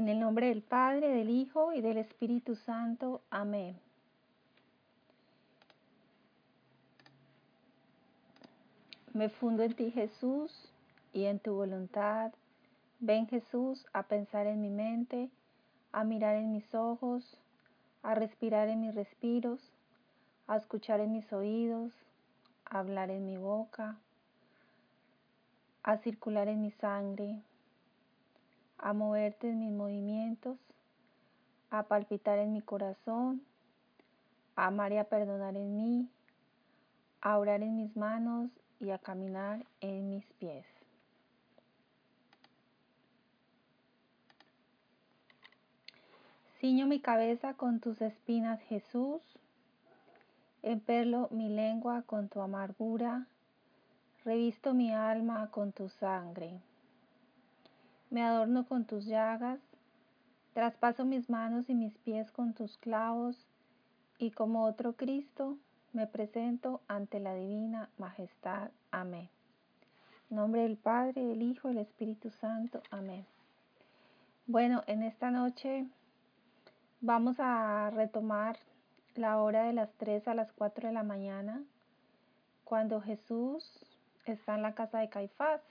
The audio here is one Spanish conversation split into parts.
En el nombre del Padre, del Hijo y del Espíritu Santo. Amén. Me fundo en ti, Jesús, y en tu voluntad. Ven, Jesús, a pensar en mi mente, a mirar en mis ojos, a respirar en mis respiros, a escuchar en mis oídos, a hablar en mi boca, a circular en mi sangre, a moverte en mis movimientos, a palpitar en mi corazón, a amar y a perdonar en mí, a orar en mis manos y a caminar en mis pies. Ciño mi cabeza con tus espinas, Jesús. Emperlo mi lengua con tu amargura. Revisto mi alma con tu sangre. Me adorno con tus llagas. Traspaso mis manos y mis pies con tus clavos. Y como otro Cristo, me presento ante la divina majestad. Amén. Nombre del Padre, del Hijo del Espíritu Santo. Amén. Bueno, en esta noche Vamos a retomar la hora de las 3 a las 4 de la mañana, cuando Jesús está en la casa de Caifás.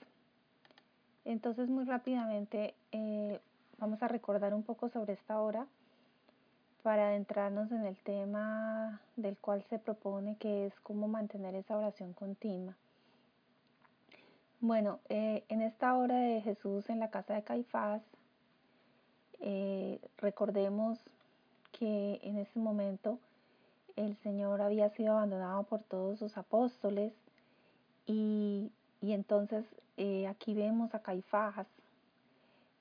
Entonces muy rápidamente eh, vamos a recordar un poco sobre esta hora para adentrarnos en el tema del cual se propone, que es cómo mantener esa oración continua. Bueno, eh, en esta hora de Jesús en la casa de Caifás, eh, recordemos que en ese momento el Señor había sido abandonado por todos sus apóstoles y, entonces eh, aquí vemos a Caifás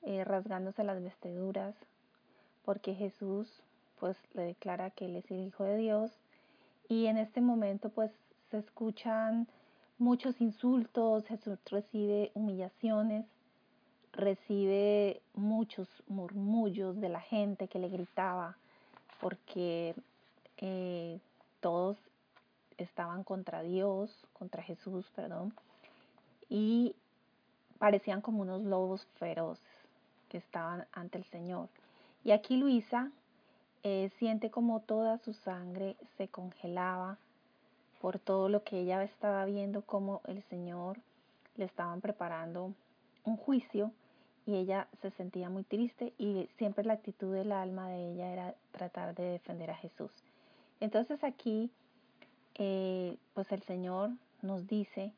eh, rasgándose las vestiduras porque Jesús pues le declara que él es el Hijo de Dios. Y en este momento pues se escuchan muchos insultos, Jesús recibe humillaciones, recibe muchos murmullos de la gente que le gritaba, porque eh, todos estaban contra Dios, contra Jesús, perdón, y parecían como unos lobos feroces que estaban ante el Señor. Y aquí Luisa eh, siente como toda su sangre se congelaba por todo lo que ella estaba viendo, como el Señor le estaban preparando un juicio y ella se sentía muy triste y siempre la actitud del alma de ella era tratar de defender a Jesús. Entonces aquí, eh, pues el Señor nos dice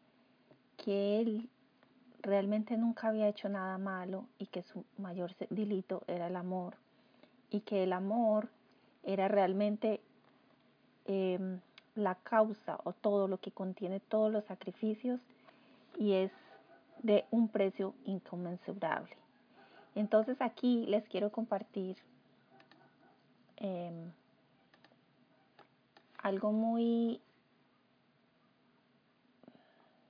que Él realmente nunca había hecho nada malo y que su mayor delito era el amor y que el amor era realmente em, la causa o todo lo que contiene todos los sacrificios y es de un precio inconmensurable. Entonces aquí les quiero compartir em, algo muy,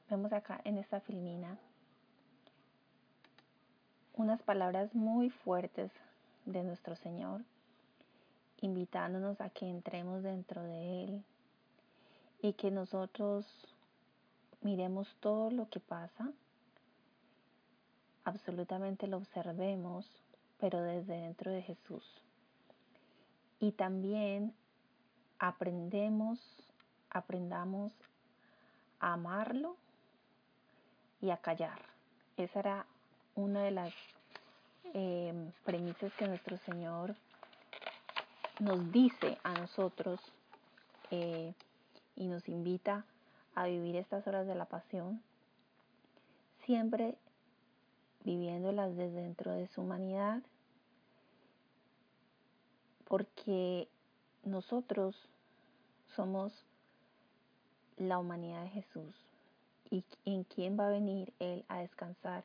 vemos acá en esta filmina, unas palabras muy fuertes de nuestro Señor, invitándonos a que entremos dentro de Él y que nosotros miremos todo lo que pasa absolutamente lo observemos, pero desde dentro de Jesús. Y también aprendemos, aprendamos a amarlo y a callar. Esa era una de las em, premisas que nuestro Señor nos dice a nosotros eh, y nos invita a vivir estas horas de la pasión, siempre viviéndolas desde dentro de su humanidad, porque nosotros somos la humanidad de Jesús y en quién va a venir Él a descansar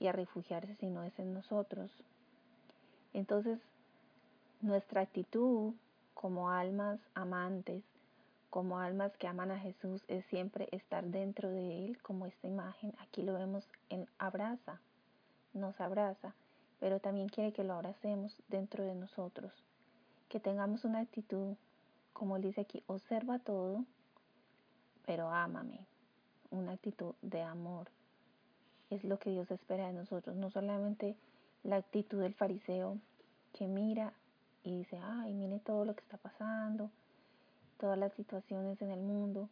y a refugiarse si no es en nosotros. Entonces, nuestra actitud como almas amantes, como almas que aman a Jesús, es siempre estar dentro de Él, como esta imagen. Aquí lo vemos en abraza, nos abraza, pero también quiere que lo abracemos dentro de nosotros, que tengamos una actitud, como él dice aquí, observa todo, pero ámame, una actitud de amor. Es lo que Dios espera de nosotros, no solamente la actitud del fariseo que mira y dice, ay, mire todo lo que está pasando, todas las situaciones en el mundo,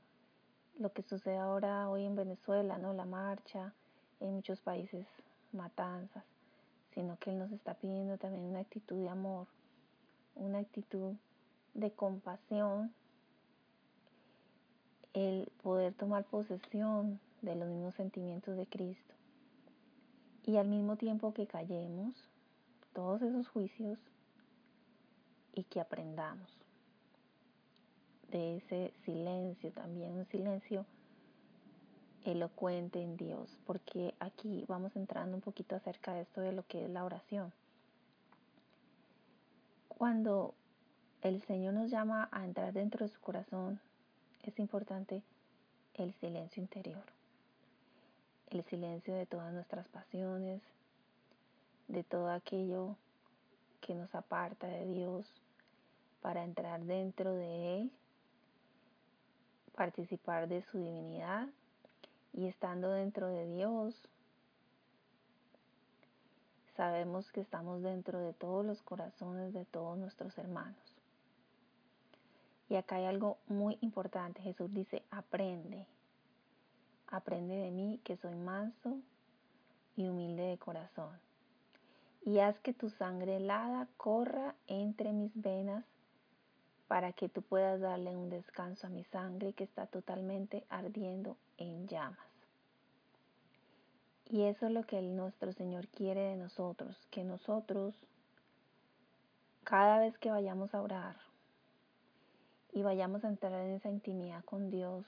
lo que sucede ahora hoy en Venezuela, ¿no? La marcha, en muchos países matanzas, sino que Él nos está pidiendo también una actitud de amor, una actitud de compasión, el poder tomar posesión de los mismos sentimientos de Cristo. Y al mismo tiempo que callemos todos esos juicios, y que aprendamos de ese silencio también, un silencio elocuente en Dios, porque aquí vamos entrando un poquito acerca de esto de lo que es la oración. Cuando el Señor nos llama a entrar dentro de su corazón, es importante el silencio interior, el silencio de todas nuestras pasiones, de todo aquello que nos aparta de Dios, para entrar dentro de Él, participar de su divinidad y estando dentro de Dios, sabemos que estamos dentro de todos los corazones de todos nuestros hermanos. Y acá hay algo muy importante. Jesús dice, aprende. Aprende de mí que soy manso y humilde de corazón. Y haz que tu sangre helada corra entre mis venas para que tú puedas darle un descanso a mi sangre que está totalmente ardiendo en llamas. Y eso es lo que nuestro Señor quiere de nosotros, que nosotros, cada vez que vayamos a orar y vayamos a entrar en esa intimidad con Dios,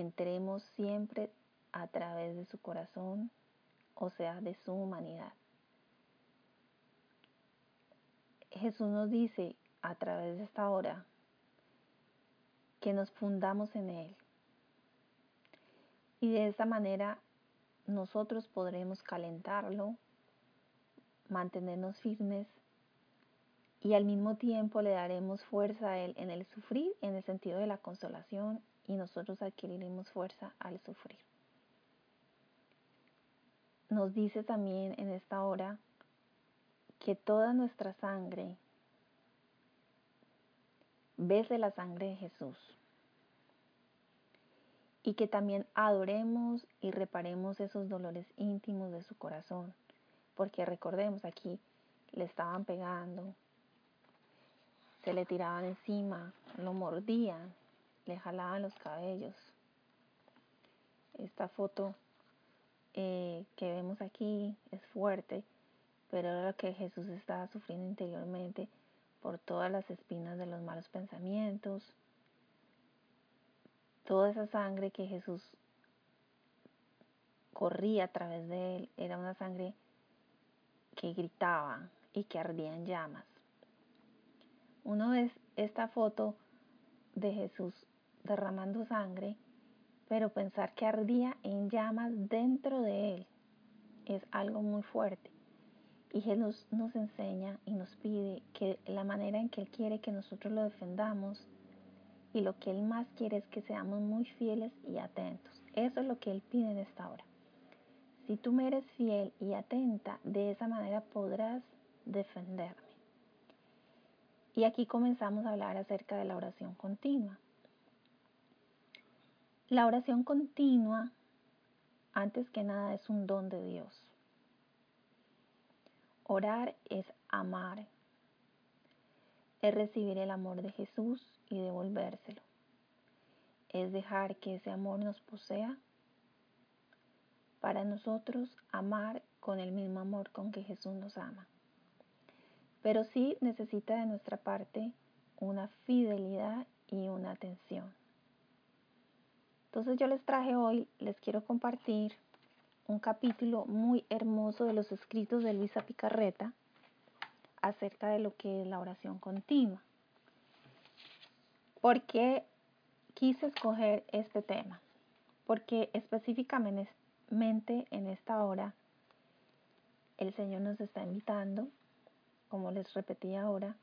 entremos siempre a través de su corazón, o sea, de su humanidad. Jesús nos dice, a través de esta hora, que nos fundamos en Él. Y de esa manera nosotros podremos calentarlo, mantenernos firmes y al mismo tiempo le daremos fuerza a Él en el sufrir, en el sentido de la consolación, y nosotros adquiriremos fuerza al sufrir. Nos dice también en esta hora que toda nuestra sangre bese la sangre de Jesús. Y que también adoremos y reparemos esos dolores íntimos de su corazón. Porque recordemos, aquí le estaban pegando, se le tiraban encima, lo mordían, le jalaban los cabellos. Esta foto eh, que vemos aquí es fuerte, pero era lo que Jesús estaba sufriendo interiormente por todas las espinas de los malos pensamientos, toda esa sangre que Jesús corría a través de él, era una sangre que gritaba y que ardía en llamas. Uno ve esta foto de Jesús derramando sangre, pero pensar que ardía en llamas dentro de él es algo muy fuerte. Y Jesús nos enseña y nos pide que la manera en que Él quiere que nosotros lo defendamos y lo que Él más quiere es que seamos muy fieles y atentos. Eso es lo que Él pide en esta hora. Si tú me eres fiel y atenta, de esa manera podrás defenderme. Y aquí comenzamos a hablar acerca de la oración continua. La oración continua, antes que nada, es un don de Dios. Orar es amar, es recibir el amor de Jesús y devolvérselo. Es dejar que ese amor nos posea para nosotros amar con el mismo amor con que Jesús nos ama. Pero sí necesita de nuestra parte una fidelidad y una atención. Entonces yo les traje hoy, les quiero compartir un capítulo muy hermoso de los escritos de Luisa Picarreta acerca de lo que es la oración continua. ¿Por qué quise escoger este tema? Porque específicamente en esta hora el Señor nos está invitando, como les repetí ahora,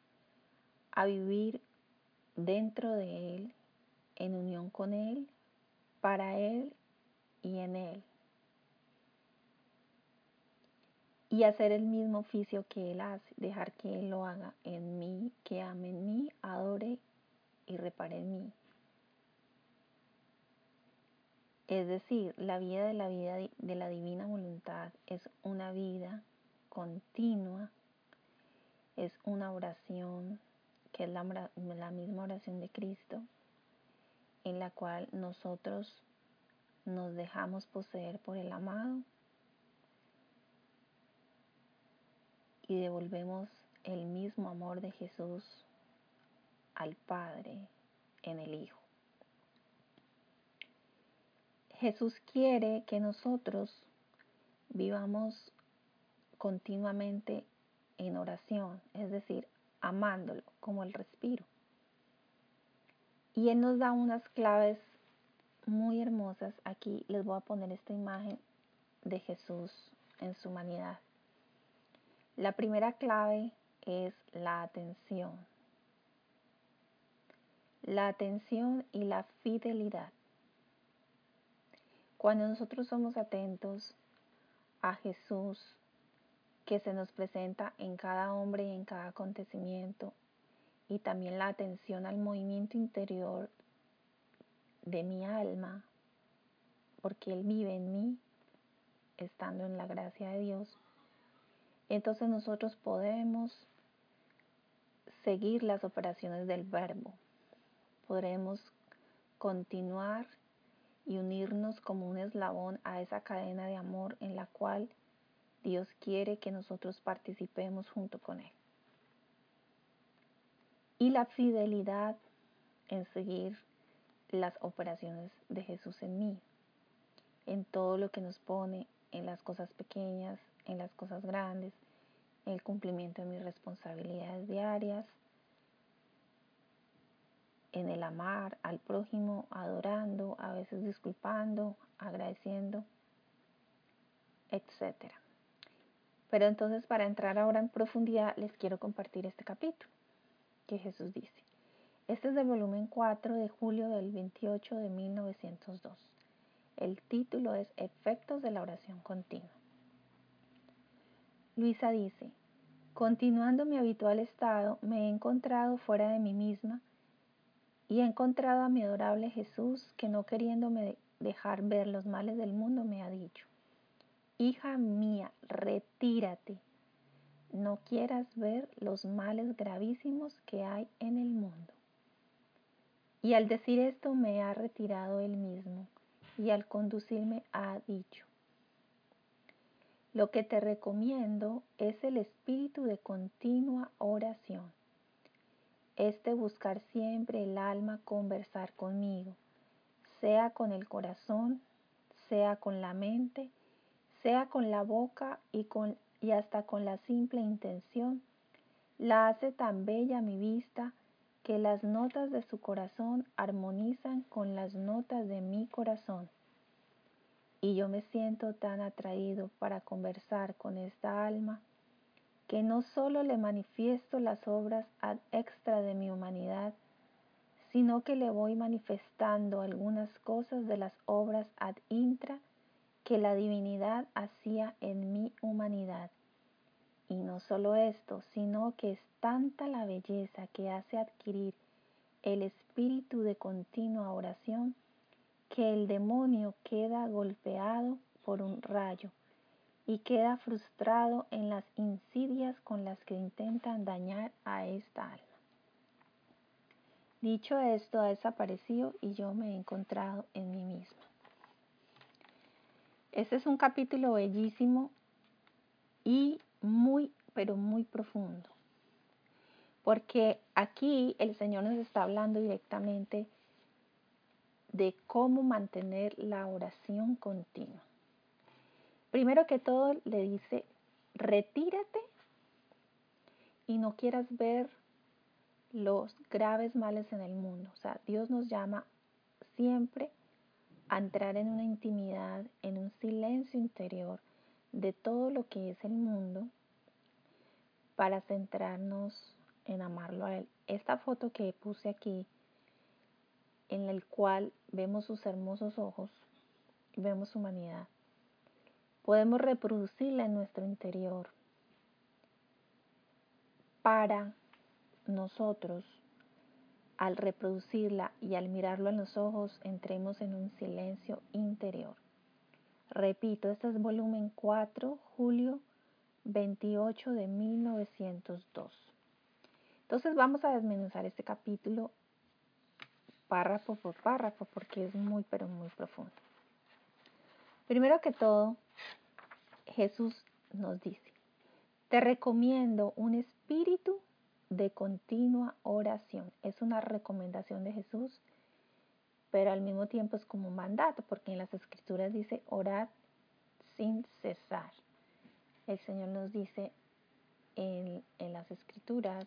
a vivir dentro de Él, en unión con Él, para Él y en Él. Y hacer el mismo oficio que Él hace, dejar que Él lo haga en mí, que ame en mí, adore y repare en mí. Es decir, la vida de la vida de la divina voluntad es una vida continua, es una oración que es la, la misma oración de Cristo, en la cual nosotros nos dejamos poseer por el amado y devolvemos el mismo amor de Jesús al Padre en el Hijo. Jesús quiere que nosotros vivamos continuamente en oración, es decir, amándolo como el respiro. Y Él nos da unas claves muy hermosas. Aquí les voy a poner esta imagen de Jesús en su humanidad. La primera clave es la atención. La atención y la fidelidad. Cuando nosotros somos atentos a Jesús, que se nos presenta en cada hombre y en cada acontecimiento, y también la atención al movimiento interior de mi alma, porque Él vive en mí, estando en la gracia de Dios, entonces nosotros podemos seguir las operaciones del verbo, podremos continuar y unirnos como un eslabón a esa cadena de amor en la cual Dios quiere que nosotros participemos junto con Él. Y la fidelidad en seguir las operaciones de Jesús en mí, en todo lo que nos pone, en las cosas pequeñas, en las cosas grandes, en el cumplimiento de mis responsabilidades diarias, en el amar al prójimo, adorando, a veces disculpando, agradeciendo, etc. Pero entonces para entrar ahora en profundidad les quiero compartir este capítulo que Jesús dice. Este es del volumen 4 de julio del 28 de 1902. El título es Efectos de la oración continua. Luisa dice, continuando mi habitual estado, me he encontrado fuera de mí misma y he encontrado a mi adorable Jesús que no queriéndome dejar ver los males del mundo me ha dicho, Hija mía, retírate, no quieras ver los males gravísimos que hay en el mundo. Y al decir esto me ha retirado él mismo y al conducirme ha dicho, lo que te recomiendo es el espíritu de continua oración este buscar siempre el alma conversar conmigo, sea con el corazón, sea con la mente, sea con la boca y, con, y hasta con la simple intención, la hace tan bella mi vista que las notas de su corazón armonizan con las notas de mi corazón. Y yo me siento tan atraído para conversar con esta alma que no solo le manifiesto las obras ad extra de mi humanidad, sino que le voy manifestando algunas cosas de las obras ad intra que la divinidad hacía en mi humanidad. Y no solo esto, sino que es tanta la belleza que hace adquirir el espíritu de continua oración, que el demonio queda golpeado por un rayo y queda frustrado en las insidias con las que intentan dañar a esta alma. Dicho esto, ha desaparecido y yo me he encontrado en mí misma. Este es un capítulo bellísimo y muy, pero muy profundo. Porque aquí el Señor nos está hablando directamente de cómo mantener la oración continua. Primero que todo le dice, retírate y no quieras ver los graves males en el mundo. O sea, Dios nos llama siempre entrar en una intimidad, en un silencio interior de todo lo que es el mundo para centrarnos en amarlo a Él. Esta foto que puse aquí, en la cual vemos sus hermosos ojos, vemos su humanidad, podemos reproducirla en nuestro interior para nosotros, al reproducirla y al mirarlo en los ojos, entremos en un silencio interior. Repito, este es volumen 4, julio 28 de 1902. Entonces vamos a desmenuzar este capítulo párrafo por párrafo porque es muy pero muy profundo. Primero que todo, Jesús nos dice, te recomiendo un espíritu de continua oración. Es una recomendación de Jesús, pero al mismo tiempo es como un mandato, porque en las escrituras dice orar sin cesar. El Señor nos dice en, en las escrituras,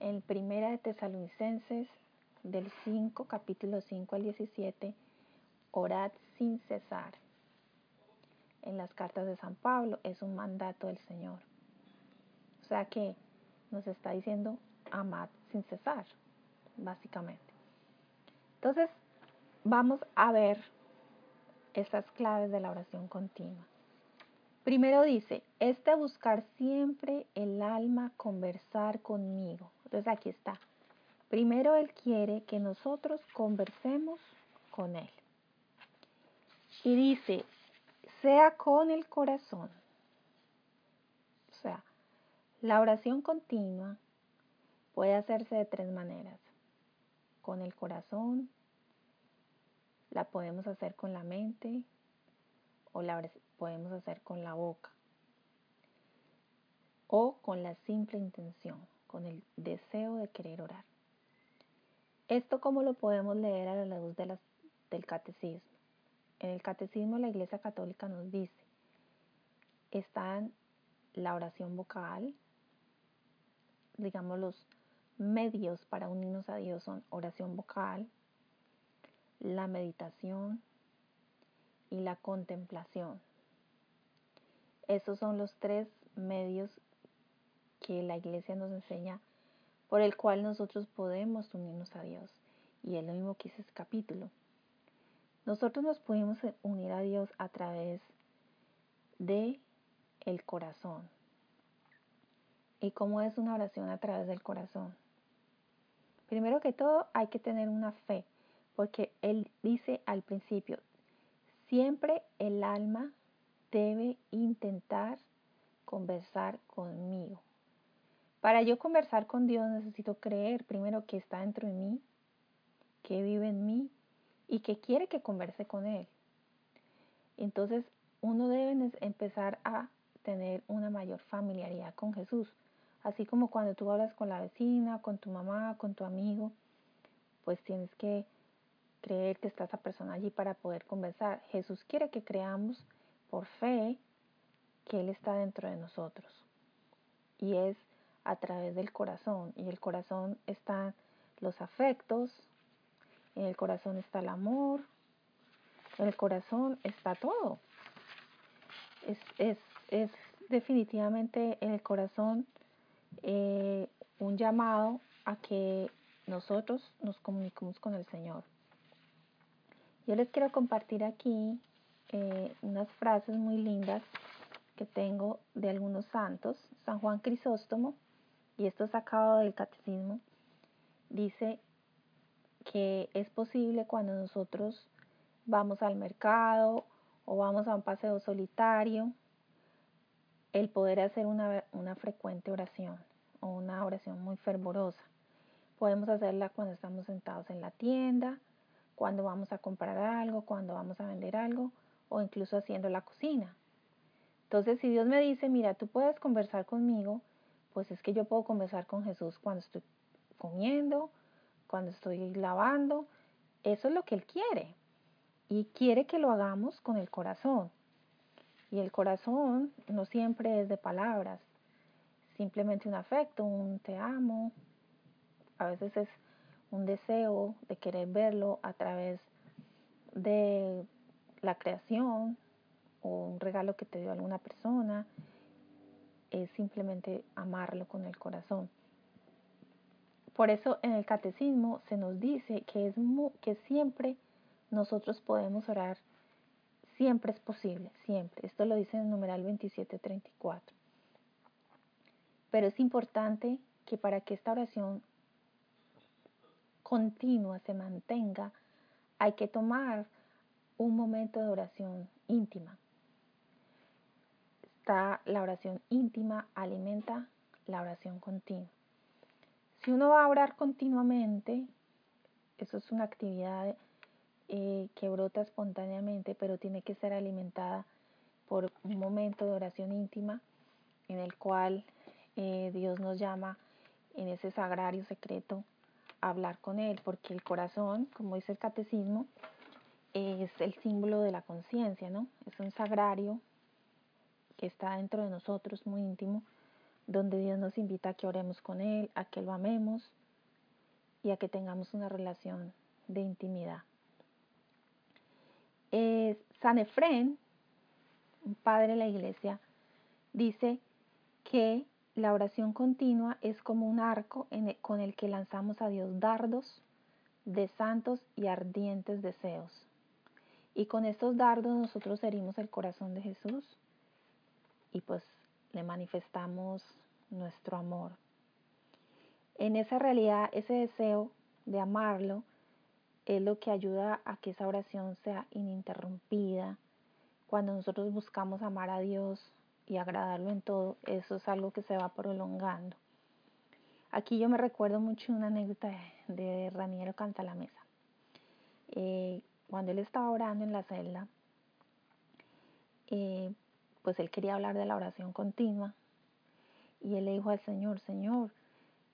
en Primera de Tesalonicenses del 5, capítulo 5 al 17, orad sin cesar. En las cartas de San Pablo es un mandato del Señor. O sea que nos está diciendo amad sin cesar, básicamente. Entonces, vamos a ver estas claves de la oración continua. Primero dice, este buscar siempre el alma, conversar conmigo. Entonces aquí está. Primero Él quiere que nosotros conversemos con Él. Y dice, sea con el corazón. La oración continua puede hacerse de tres maneras. Con el corazón, la podemos hacer con la mente o la podemos hacer con la boca o con la simple intención, con el deseo de querer orar. Esto como lo podemos leer a la luz de del catecismo. En el catecismo la Iglesia Católica nos dice, están la oración vocal, digamos, los medios para unirnos a Dios son oración vocal, la meditación y la contemplación. Esos son los tres medios que la iglesia nos enseña por el cual nosotros podemos unirnos a Dios. Y es lo mismo que dice ese capítulo. Nosotros nos podemos unir a Dios a través de el corazón, ¿Y cómo es una oración a través del corazón? Primero que todo hay que tener una fe, porque Él dice al principio, siempre el alma debe intentar conversar conmigo. Para yo conversar con Dios necesito creer primero que está dentro de mí, que vive en mí y que quiere que converse con Él. Entonces uno debe empezar a tener una mayor familiaridad con Jesús. Así como cuando tú hablas con la vecina, con tu mamá, con tu amigo, pues tienes que creer que está esa persona allí para poder conversar. Jesús quiere que creamos por fe que Él está dentro de nosotros. Y es a través del corazón. Y el corazón están los afectos, en el corazón está el amor, en el corazón está todo. Es, es, es definitivamente en el corazón eh, un llamado a que nosotros nos comuniquemos con el Señor. Yo les quiero compartir aquí eh, unas frases muy lindas que tengo de algunos santos. San Juan Crisóstomo, y esto sacado del catecismo, dice que es posible cuando nosotros vamos al mercado o vamos a un paseo solitario el poder hacer una, una frecuente oración o una oración muy fervorosa. Podemos hacerla cuando estamos sentados en la tienda, cuando vamos a comprar algo, cuando vamos a vender algo o incluso haciendo la cocina. Entonces, si Dios me dice, mira, tú puedes conversar conmigo, pues es que yo puedo conversar con Jesús cuando estoy comiendo, cuando estoy lavando. Eso es lo que Él quiere. Y quiere que lo hagamos con el corazón. Y el corazón no siempre es de palabras, simplemente un afecto, un te amo. A veces es un deseo de querer verlo a través de la creación o un regalo que te dio alguna persona. Es simplemente amarlo con el corazón. Por eso en el catecismo se nos dice que, es que siempre nosotros podemos orar, siempre es posible, siempre. Esto lo dice en el numeral 2734. Pero es importante que para que esta oración continua se mantenga, hay que tomar un momento de oración íntima. Está la oración íntima, alimenta la oración continua. Si uno va a orar continuamente, eso es una actividad eh, que brota espontáneamente, pero tiene que ser alimentada por un momento de oración íntima en el cual eh, Dios nos llama en ese sagrario secreto a hablar con Él, porque el corazón, como dice el catecismo, es el símbolo de la conciencia, ¿no? Es un sagrario que está dentro de nosotros, muy íntimo, donde Dios nos invita a que oremos con Él, a que lo amemos y a que tengamos una relación de intimidad. San Efrén, un padre de la iglesia, dice que la oración continua es como un arco con el que lanzamos a Dios dardos de santos y ardientes deseos. Y con estos dardos nosotros herimos el corazón de Jesús y pues le manifestamos nuestro amor. En esa realidad, ese deseo de amarlo es lo que ayuda a que esa oración sea ininterrumpida. Cuando nosotros buscamos amar a Dios y agradarlo en todo, eso es algo que se va prolongando. Aquí yo me recuerdo mucho una anécdota de, Raniero Canta la Mesa. Eh, cuando él estaba orando en la celda, eh, pues él quería hablar de la oración continua y él le dijo al Señor, Señor,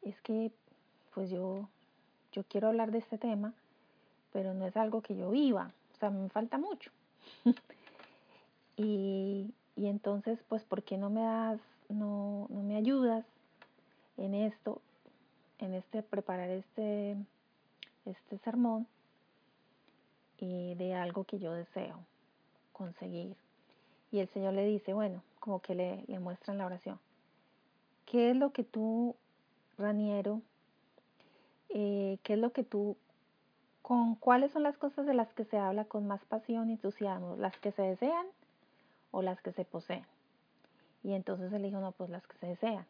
es que pues yo, yo quiero hablar de este tema, pero no es algo que yo viva, o sea, me falta mucho. y, y, entonces, pues, ¿por qué no me das, no, no me ayudas en esto, en este, preparar este, este sermón y de algo que yo deseo conseguir? Y el Señor le dice, bueno, como que le, le muestra en la oración, ¿qué es lo que tú, Raniero, eh, qué es lo que tú, con cuáles son las cosas de las que se habla con más pasión y entusiasmo, las que se desean o las que se poseen? Y entonces él dijo, no, pues las que se desean.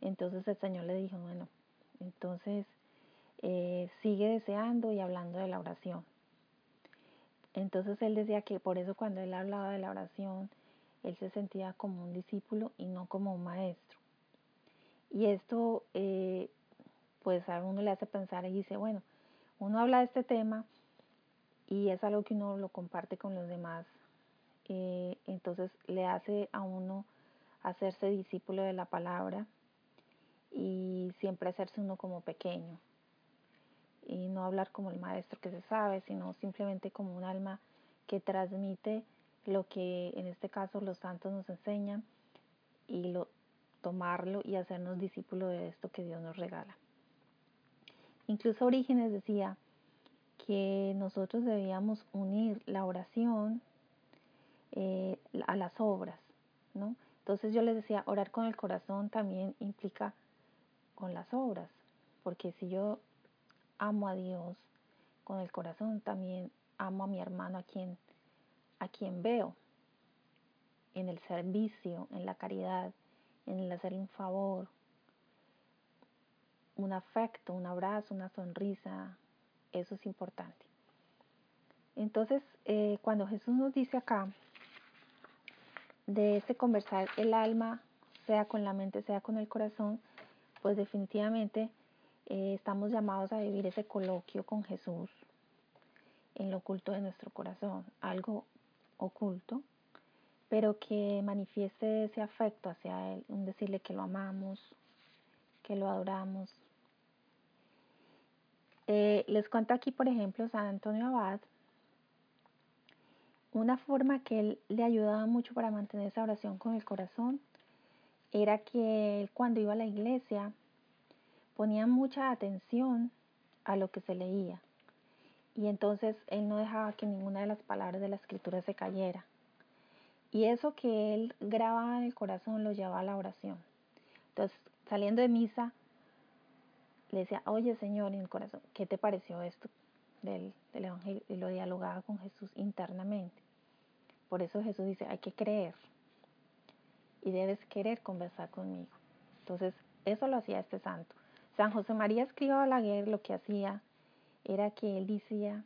Entonces el Señor le dijo, bueno, entonces eh, sigue deseando y hablando de la oración. Entonces él decía que por eso cuando él hablaba de la oración, él se sentía como un discípulo y no como un maestro. Y esto eh, pues a uno le hace pensar y dice, bueno, uno habla de este tema y es algo que uno lo comparte con los demás. Eh, entonces le hace a uno hacerse discípulo de la palabra y siempre hacerse uno como pequeño y no hablar como el maestro que se sabe, sino simplemente como un alma que transmite lo que en este caso los santos nos enseñan y lo, tomarlo y hacernos discípulos de esto que Dios nos regala. Incluso Orígenes decía que nosotros debíamos unir la oración eh, a las obras, ¿no? Entonces yo les decía, orar con el corazón también implica con las obras, porque si yo amo a Dios con el corazón, también amo a mi hermano a quien, a quien veo, en el servicio, en la caridad, en el hacer un favor, un afecto, un abrazo, una sonrisa, eso es importante. Entonces, eh, cuando Jesús nos dice acá de este conversar el alma, sea con la mente, sea con el corazón, pues definitivamente eh, estamos llamados a vivir ese coloquio con Jesús en lo oculto de nuestro corazón, algo oculto, pero que manifieste ese afecto hacia Él, un decirle que lo amamos, que lo adoramos. Eh, les cuento aquí, por ejemplo, San Antonio Abad, una forma que él le ayudaba mucho para mantener esa oración con el corazón era que él cuando iba a la iglesia ponía mucha atención a lo que se leía. Y entonces él no dejaba que ninguna de las palabras de la escritura se cayera. Y eso que él grababa en el corazón lo llevaba a la oración. Entonces, saliendo de misa, le decía, oye Señor, en el corazón, ¿qué te pareció esto del, del Evangelio? Y lo dialogaba con Jesús internamente. Por eso Jesús dice, hay que creer. Y debes querer conversar conmigo. Entonces, eso lo hacía este santo. San José María Escriba Balaguer lo que hacía era que él decía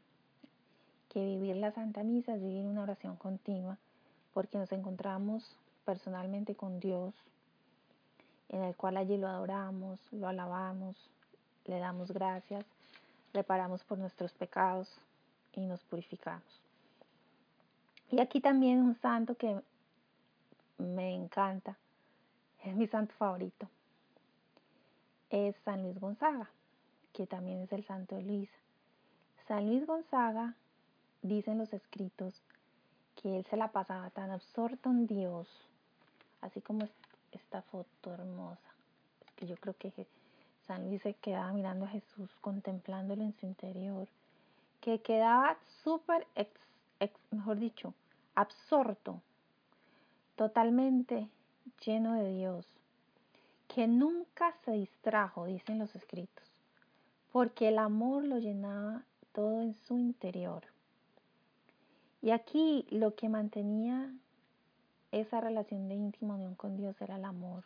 que vivir la Santa Misa es vivir una oración continua, porque nos encontramos personalmente con Dios, en el cual allí lo adoramos, lo alabamos, le damos gracias, reparamos por nuestros pecados y nos purificamos. Y aquí también un santo que me encanta, es mi santo favorito, es San Luis Gonzaga, que también es el santo de Luisa. San Luis Gonzaga, dicen los escritos, que él se la pasaba tan absorto en Dios, así como esta foto hermosa. Que yo creo que San Luis se quedaba mirando a Jesús, contemplándolo en su interior, que quedaba súper, mejor dicho, absorto, totalmente lleno de Dios que nunca se distrajo, dicen los escritos, porque el amor lo llenaba todo en su interior. Y aquí lo que mantenía esa relación de íntima unión con Dios era el amor.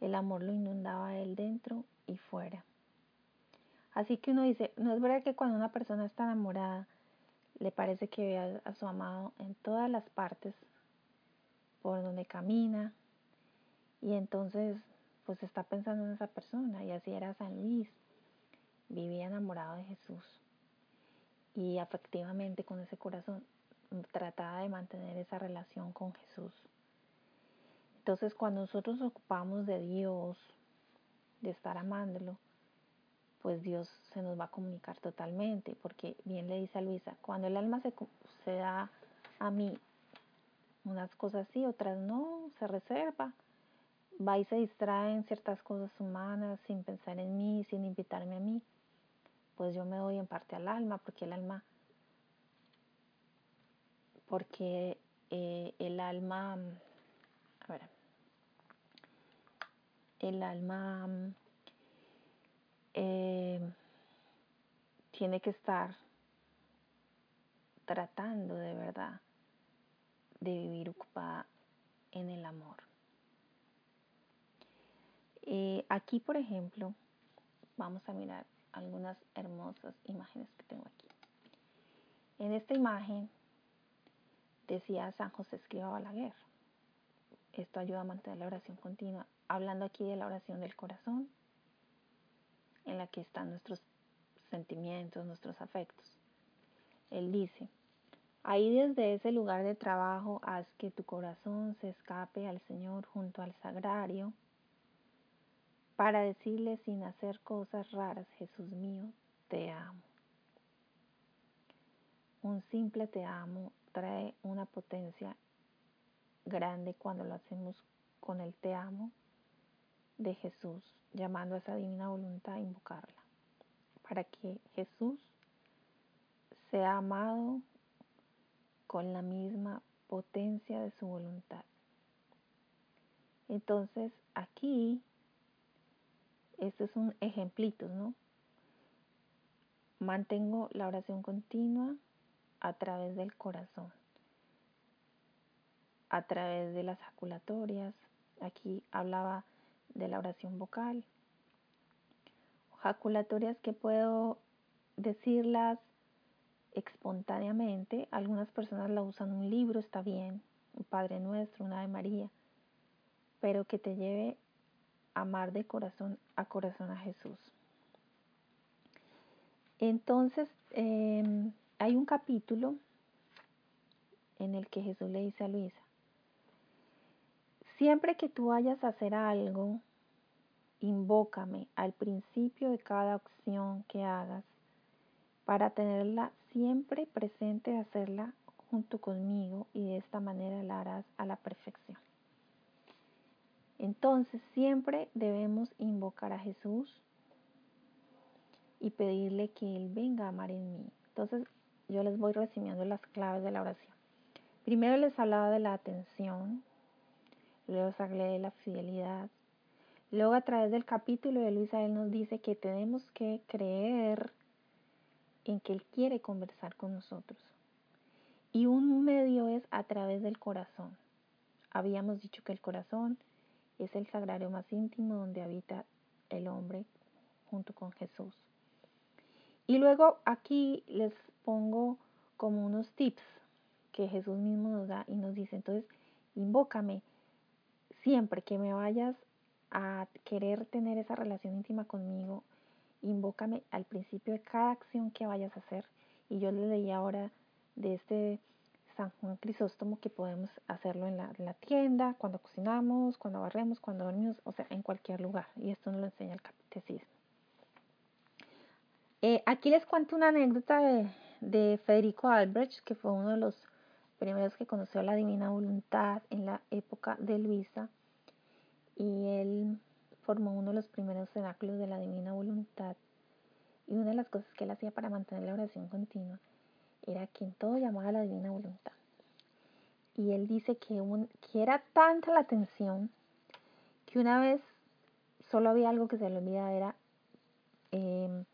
El amor lo inundaba a él dentro y fuera. Así que uno dice, no es verdad que cuando una persona está enamorada, le parece que ve a, su amado en todas las partes por donde camina, y entonces pues está pensando en esa persona y así era San Luis. Vivía enamorado de Jesús y afectivamente con ese corazón trataba de mantener esa relación con Jesús. Entonces cuando nosotros nos ocupamos de Dios, de estar amándolo, pues Dios se nos va a comunicar totalmente, porque bien le dice a Luisa, cuando el alma se, se da a mí unas cosas sí, otras no, se reserva, va y se distrae en ciertas cosas humanas sin pensar en mí, sin invitarme a mí, pues yo me doy en parte al alma, porque el alma, porque eh, el alma, el alma eh, tiene que estar tratando de verdad de vivir ocupada en el amor. Eh, aquí, por ejemplo, vamos a mirar algunas hermosas imágenes que tengo aquí. En esta imagen decía San José Escriba Balaguer. Esto ayuda a mantener la oración continua. Hablando aquí de la oración del corazón, en la que están nuestros sentimientos, nuestros afectos. Él dice, ahí desde ese lugar de trabajo haz que tu corazón se escape al Señor junto al sagrario para decirle sin hacer cosas raras, Jesús mío, te amo. Un simple te amo trae una potencia grande cuando lo hacemos con el te amo de Jesús, llamando a esa divina voluntad a invocarla, para que Jesús sea amado con la misma potencia de su voluntad. Entonces aquí este es un ejemplito, ¿no? Mantengo la oración continua a través del corazón, a través de las jaculatorias. Aquí hablaba de la oración vocal. Jaculatorias que puedo decirlas espontáneamente. Algunas personas la usan un libro, está bien, un Padre Nuestro, una Ave María, pero que te lleve amar de corazón a corazón a Jesús. Entonces, em, hay un capítulo en el que Jesús le dice a Luisa, siempre que tú vayas a hacer algo, invócame al principio de cada acción que hagas para tenerla siempre presente hacerla junto conmigo y de esta manera la harás a la perfección. Entonces siempre debemos invocar a Jesús y pedirle que Él venga a amar en mí. Entonces yo les voy resumiendo las claves de la oración. Primero les hablaba de la atención, luego hablé de la fidelidad. Luego a través del capítulo de Luisa Él nos dice que tenemos que creer en que Él quiere conversar con nosotros. Y un medio es a través del corazón. Habíamos dicho que el corazón es el sagrario más íntimo donde habita el hombre junto con Jesús. Y luego aquí les pongo como unos tips que Jesús mismo nos da y nos dice, entonces, invócame siempre que me vayas a querer tener esa relación íntima conmigo, invócame al principio de cada acción que vayas a hacer. Y yo le leí ahora de este San Juan Crisóstomo que podemos hacerlo en la, tienda, cuando cocinamos, cuando barremos, cuando dormimos, o sea, en cualquier lugar. Y esto nos lo enseña el catecismo. Eh, aquí les cuento una anécdota de, de Federico Albrecht, que fue uno de los primeros que conoció la divina voluntad en la época de Luisa. Y él formó uno de los primeros cenáculos de la divina voluntad. Y una de las cosas que él hacía para mantener la oración continua era que en todo llamaba a la divina voluntad. Y él dice que, que era tanta la tensión que una vez solo había algo que se le olvidaba, era em,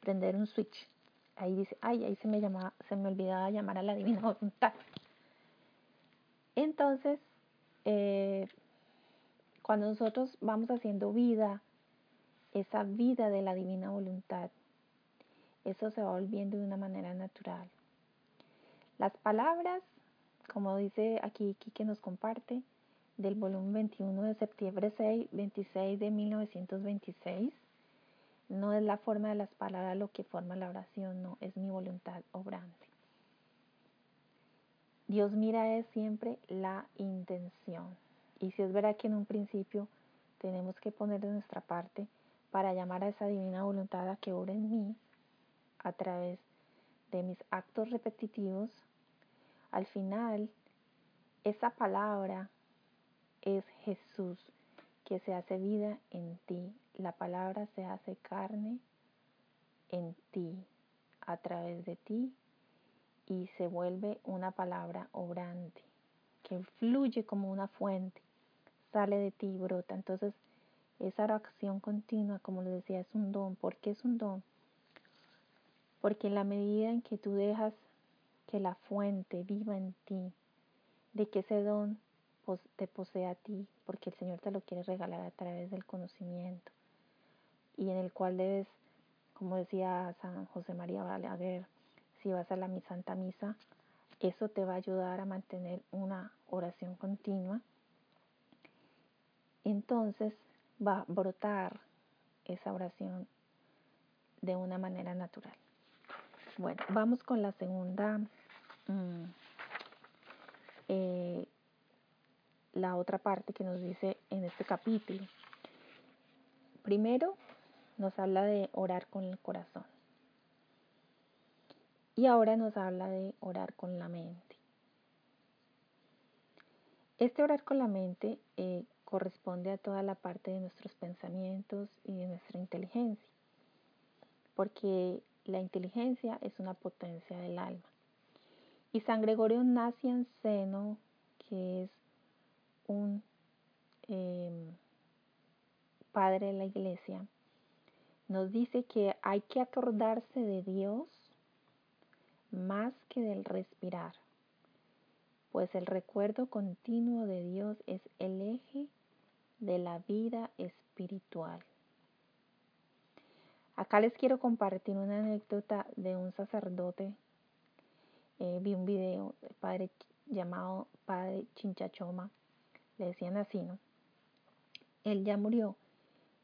prender un switch. Ahí dice, ay, ahí se me, llamaba, se me olvidaba llamar a la divina voluntad. Entonces, eh, cuando nosotros vamos haciendo vida, esa vida de la divina voluntad, eso se va volviendo de una manera natural. Las palabras, como dice aquí que nos comparte, del volumen 21 de septiembre 6, 26 de 1926, no es la forma de las palabras lo que forma la oración, no, es mi voluntad obrante. Dios mira es siempre la intención. Y si es verdad que en un principio tenemos que poner de nuestra parte para llamar a esa divina voluntad a que obra en mí a través de mis actos repetitivos, al final esa palabra es Jesús que se hace vida en ti. La palabra se hace carne en ti, a través de ti, y se vuelve una palabra obrante, que fluye como una fuente sale de ti y brota. Entonces, esa oración continua, como les decía, es un don. ¿Por qué es un don? Porque en la medida en que tú dejas que la fuente viva en ti, de que ese don te posee a ti, porque el Señor te lo quiere regalar a través del conocimiento, y en el cual debes, como decía San José María Balaguer, si vas a la Santa Misa, eso te va a ayudar a mantener una oración continua entonces va a brotar esa oración de una manera natural. Bueno, vamos con la segunda, mm, eh, la otra parte que nos dice en este capítulo. Primero nos habla de orar con el corazón. Y ahora nos habla de orar con la mente. Este orar con la mente eh, corresponde a toda la parte de nuestros pensamientos y de nuestra inteligencia, porque la inteligencia es una potencia del alma. Y San Gregorio Nacianceno, que es un em, padre de la iglesia, nos dice que hay que acordarse de Dios más que del respirar, pues el recuerdo continuo de Dios es el eje de la vida espiritual. Acá les quiero compartir una anécdota de un sacerdote. Eh, vi un video de padre llamado Padre Chinchachoma, le decían así, ¿no? Él ya murió.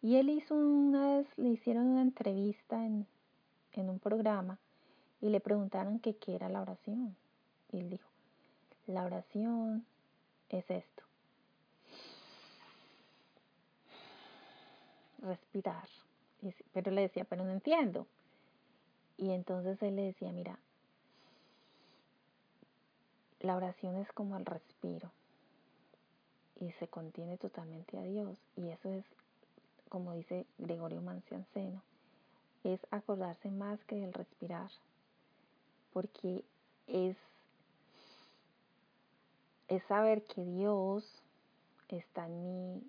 Y él hizo una vez, le hicieron una entrevista en, en un programa y le preguntaron que qué era la oración. Y él dijo, la oración es esto. respirar. pero le decía, pero no entiendo. Y entonces él le decía, mira, la oración es como el respiro y se contiene totalmente a Dios. Y eso es, como dice Gregorio Mancianceno, es acordarse más que del respirar, porque es, es saber que Dios está en mí,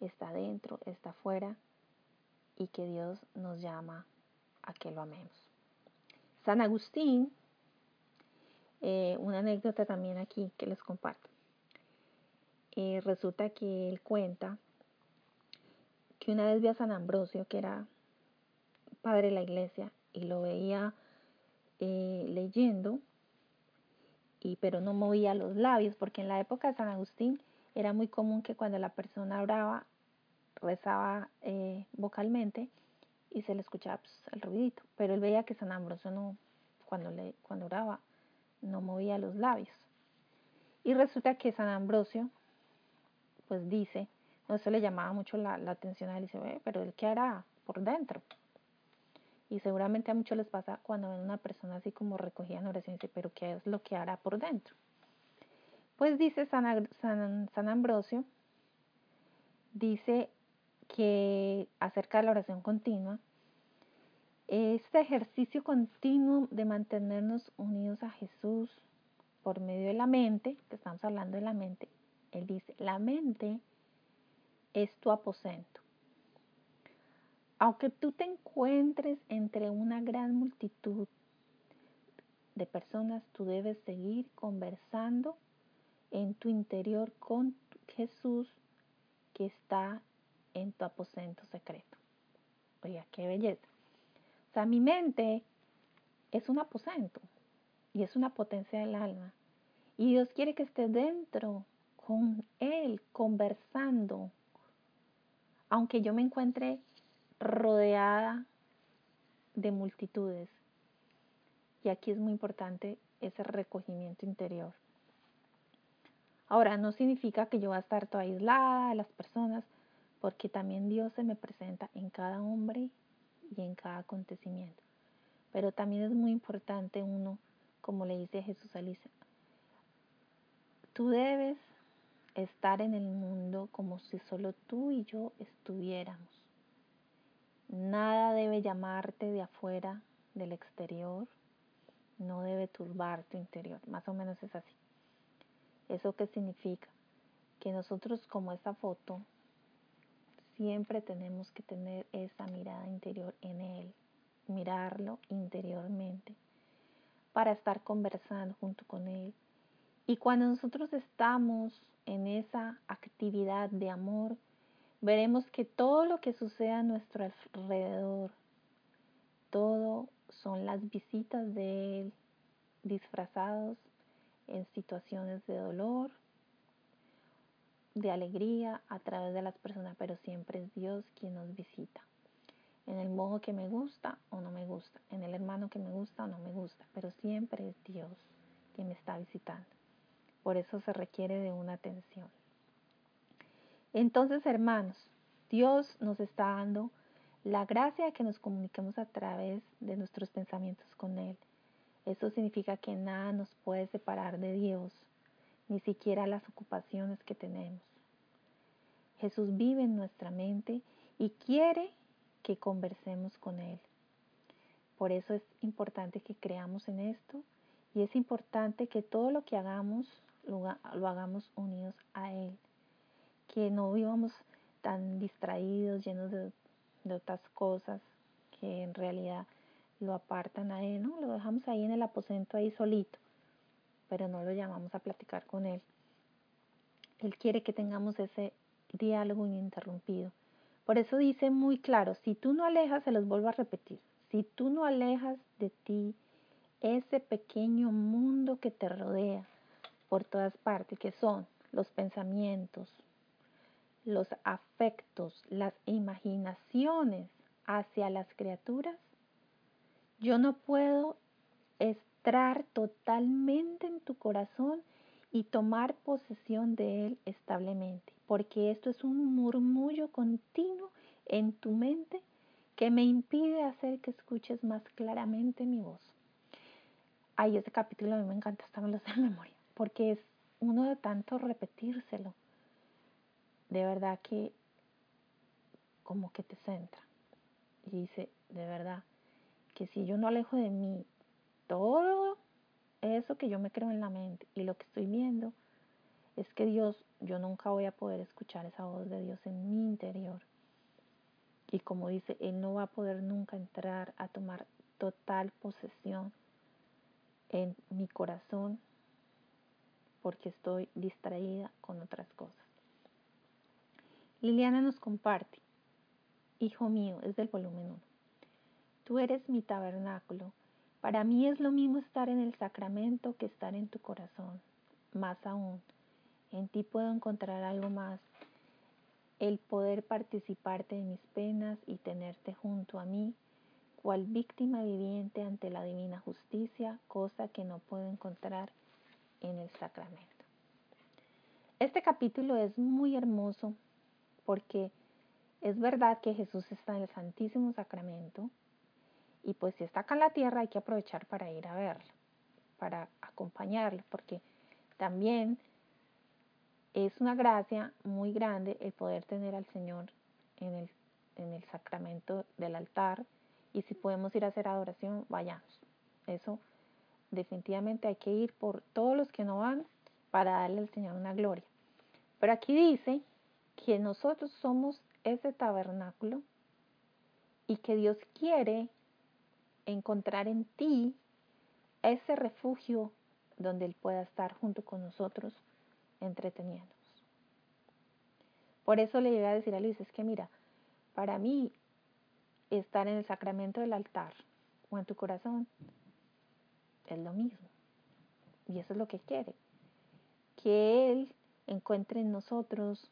está dentro, está afuera y que Dios nos llama a que lo amemos. San Agustín, eh, una anécdota también aquí que les comparto. Eh, resulta que él cuenta que una vez vio a San Ambrosio, que era padre de la iglesia, y lo veía eh, leyendo, y, pero no movía los labios, porque en la época de San Agustín era muy común que cuando la persona oraba, rezaba vocalmente, y se le escuchaba pues, el ruidito. Pero él veía que San Ambrosio no, cuando, le, cuando oraba, no movía los labios. Y resulta que San Ambrosio, pues dice, no, eso le llamaba mucho la, atención a él, dice, pero él qué hará por dentro. Y seguramente a muchos les pasa cuando ven una persona así como recogida en oración, dice, pero ¿qué es lo que hará por dentro? Pues dice San, San, San Ambrosio, dice que acerca de la oración continua, este ejercicio continuo de mantenernos unidos a Jesús por medio de la mente, que estamos hablando de la mente, él dice, la mente es tu aposento. Aunque tú te encuentres entre una gran multitud de personas, tú debes seguir conversando en tu interior con Jesús que está en tu aposento secreto. Oiga, qué belleza. O sea, mi mente es un aposento y es una potencia del alma. Y Dios quiere que esté dentro con Él, conversando. Aunque yo me encuentre rodeada de multitudes. Y aquí es muy importante ese recogimiento interior. Ahora, no significa que yo voy a estar toda aislada de las personas, porque también Dios se me presenta en cada hombre y en cada acontecimiento. Pero también es muy importante uno, como le dice Jesús a Alicia, tú debes estar en el mundo como si solo tú y yo estuviéramos. Nada debe llamarte de afuera, del exterior, no debe turbar tu interior, más o menos es así. ¿Eso qué significa? Que nosotros como esta foto siempre tenemos que tener esa mirada interior en Él, mirarlo interiormente para estar conversando junto con Él. Y cuando nosotros estamos en esa actividad de amor, veremos que todo lo que sucede a nuestro alrededor, todo son las visitas de Él disfrazados en situaciones de dolor, de alegría a través de las personas, pero siempre es Dios quien nos visita. En el modo que me gusta o no me gusta, en el hermano que me gusta o no me gusta, pero siempre es Dios quien me está visitando. Por eso se requiere de una atención. Entonces, hermanos, Dios nos está dando la gracia de que nos comuniquemos a través de nuestros pensamientos con Él. Eso significa que nada nos puede separar de Dios ni siquiera las ocupaciones que tenemos. Jesús vive en nuestra mente y quiere que conversemos con Él. Por eso es importante que creamos en esto y es importante que todo lo que hagamos lo, hagamos unidos a Él. Que no vivamos tan distraídos, llenos de, otras cosas que en realidad lo apartan a Él, ¿no? Lo dejamos ahí en el aposento, ahí solito pero no lo llamamos a platicar con Él. Él quiere que tengamos ese diálogo ininterrumpido. Por eso dice muy claro, si tú no alejas, se los vuelvo a repetir, si tú no alejas de ti ese pequeño mundo que te rodea por todas partes, que son los pensamientos, los afectos, las imaginaciones hacia las criaturas, yo no puedo entrar totalmente en tu corazón y tomar posesión de él establemente, porque esto es un murmullo continuo en tu mente que me impide hacer que escuches más claramente mi voz. Ay, este capítulo a mí me encanta, hasta me lo sé en memoria, porque es uno de tanto repetírselo. De verdad que como que te centra. Y dice, de verdad, que si yo no alejo de mí todo eso que yo me creo en la mente y lo que estoy viendo, es que Dios, yo nunca voy a poder escuchar esa voz de Dios en mi interior. Y como dice, Él no va a poder nunca entrar a tomar total posesión en mi corazón porque estoy distraída con otras cosas. Liliana nos comparte, Hijo mío, es del volumen 1. Tú eres mi tabernáculo. Para mí es lo mismo estar en el sacramento que estar en tu corazón. Más aún, en ti puedo encontrar algo más, el poder participarte de mis penas y tenerte junto a mí, cual víctima viviente ante la divina justicia, cosa que no puedo encontrar en el sacramento. Este capítulo es muy hermoso porque es verdad que Jesús está en el Santísimo Sacramento y pues si está acá en la tierra hay que aprovechar para ir a verlo, para acompañarlo, porque también es una gracia muy grande el poder tener al Señor en el, en el sacramento del altar y si podemos ir a hacer adoración, vayamos. Eso definitivamente hay que ir por todos los que no van para darle al Señor una gloria. Pero aquí dice que nosotros somos ese tabernáculo y que Dios quiere encontrar en ti ese refugio donde Él pueda estar junto con nosotros entreteniéndonos. Por eso le llegué a decir a Luis, es que mira, para mí estar en el sacramento del altar o en tu corazón es lo mismo. Y eso es lo que quiere. Que Él encuentre en nosotros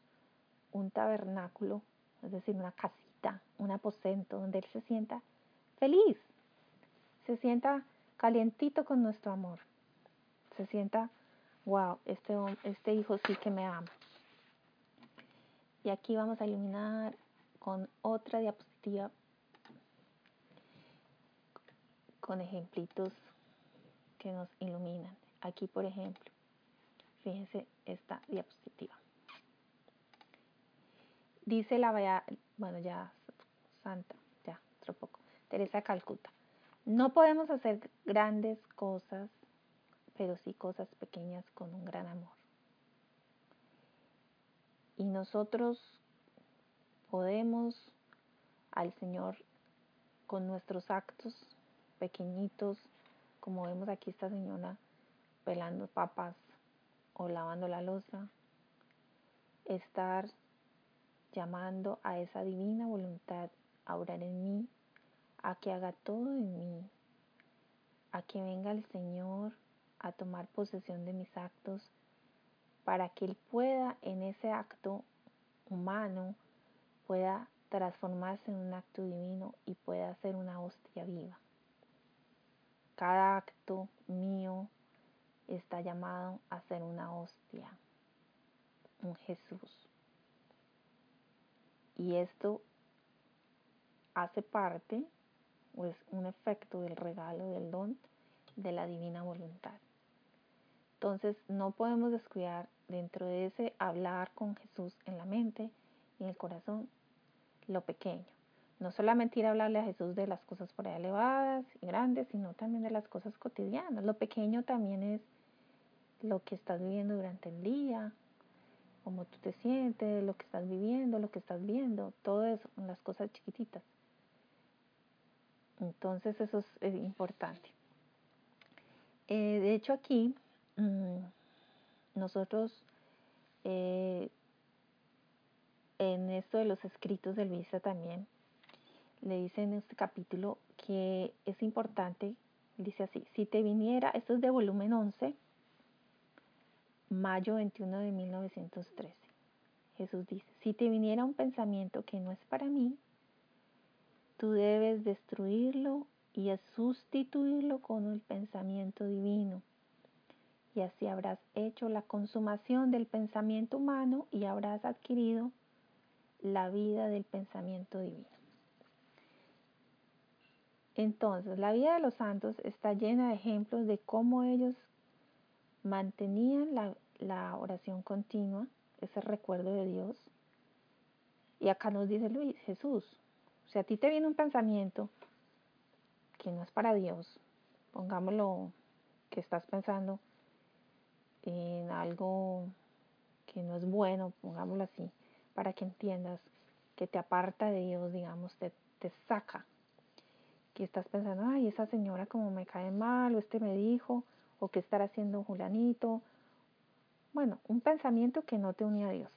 un tabernáculo, es decir, una casita, un aposento donde Él se sienta feliz, se sienta calientito con nuestro amor, se sienta, wow, este, este hijo sí que me ama. Y aquí vamos a iluminar con otra diapositiva con ejemplitos que nos iluminan. Aquí, por ejemplo, fíjense esta diapositiva. Dice la, bueno, ya, Santa, ya, otro poco, Teresa Calcuta. No podemos hacer grandes cosas, pero sí cosas pequeñas con un gran amor. Y nosotros podemos al Señor con nuestros actos pequeñitos, como vemos aquí esta señora pelando papas o lavando la losa, estar llamando a esa divina voluntad a orar en mí, a que haga todo en mí, a que venga el Señor a tomar posesión de mis actos, para que Él pueda en ese acto humano, pueda transformarse en un acto divino y pueda ser una hostia viva. Cada acto mío está llamado a ser una hostia, un Jesús. Y esto hace parte, o es un efecto del regalo del don de la divina voluntad. Entonces no podemos descuidar dentro de ese hablar con Jesús en la mente y en el corazón lo pequeño. No solamente ir a hablarle a Jesús de las cosas por ahí elevadas y grandes, sino también de las cosas cotidianas. Lo pequeño también es lo que estás viviendo durante el día, cómo tú te sientes, lo que estás viviendo, lo que estás viendo, todo eso, las cosas chiquititas. Entonces eso es, importante. Eh, de hecho aquí mm, nosotros eh, en esto de los escritos del Visa también le dice en este capítulo que es importante, dice así, si te viniera, esto es de volumen 11, mayo 21 de 1913. Jesús dice, si te viniera un pensamiento que no es para mí, tú debes destruirlo y sustituirlo con el pensamiento divino. Y así habrás hecho la consumación del pensamiento humano y habrás adquirido la vida del pensamiento divino. Entonces, la vida de los santos está llena de ejemplos de cómo ellos mantenían la, la oración continua, ese recuerdo de Dios. Y acá nos dice Luis, Jesús, si a ti te viene un pensamiento que no es para Dios, pongámoslo que estás pensando en algo que no es bueno, pongámoslo así, para que entiendas que te aparta de Dios, digamos, te, te saca. Que estás pensando, ay, esa señora como me cae mal, o este me dijo, o qué estará haciendo Julanito. Bueno, un pensamiento que no te unía a Dios.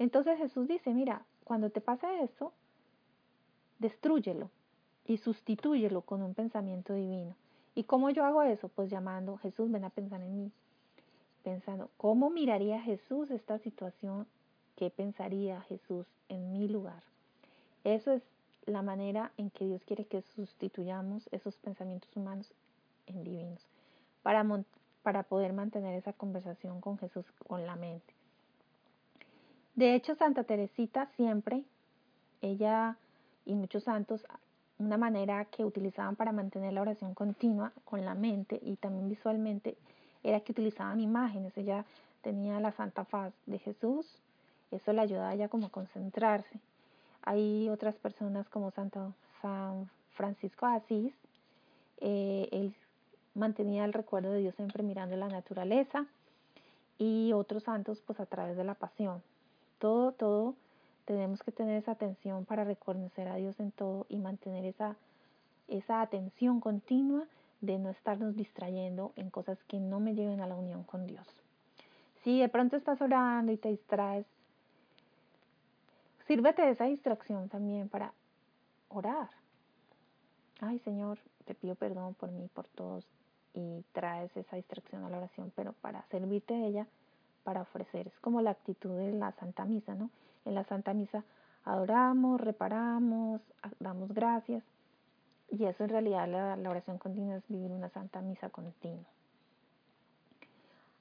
Entonces Jesús dice, mira, cuando te pase eso, destrúyelo y sustitúyelo con un pensamiento divino. ¿Y cómo yo hago eso? Pues llamando, Jesús, ven a pensar en mí. Pensando, ¿cómo miraría Jesús esta situación? ¿Qué pensaría Jesús en mi lugar? Eso es la manera en que Dios quiere que sustituyamos esos pensamientos humanos en divinos, para, para poder mantener esa conversación con Jesús con la mente. De hecho, Santa Teresita siempre, ella y muchos santos, una manera que utilizaban para mantener la oración continua con la mente y también visualmente era que utilizaban imágenes. Ella tenía la Santa Faz de Jesús, eso le ayudaba a ella como a concentrarse. Hay otras personas como Santo San Francisco Asís, eh, él mantenía el recuerdo de Dios siempre mirando la naturaleza y otros santos pues a través de la pasión. Todo, todo tenemos que tener esa atención para reconocer a Dios en todo y mantener esa, esa atención continua de no estarnos distrayendo en cosas que no me lleven a la unión con Dios. Si de pronto estás orando y te distraes, sírvete de esa distracción también para orar. Ay Señor, te pido perdón por mí, por todos, y traes esa distracción a la oración, pero para servirte de ella, para ofrecer. Es como la actitud de la Santa Misa, ¿no? En la Santa Misa adoramos, reparamos, damos gracias. Y eso en realidad la, oración continua es vivir una Santa Misa continua.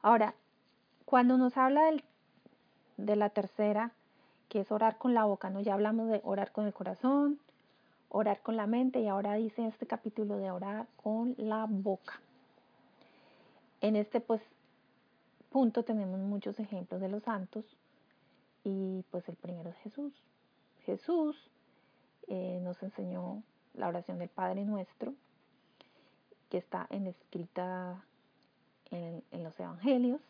Ahora, cuando nos habla del, de la tercera, que es orar con la boca, ¿no? Ya hablamos de orar con el corazón, orar con la mente y ahora dice este capítulo de orar con la boca. En este pues punto tenemos muchos ejemplos de los santos y pues el primero es Jesús. Jesús eh, nos enseñó la oración del Padre Nuestro, que está en, escrita en, los Evangelios,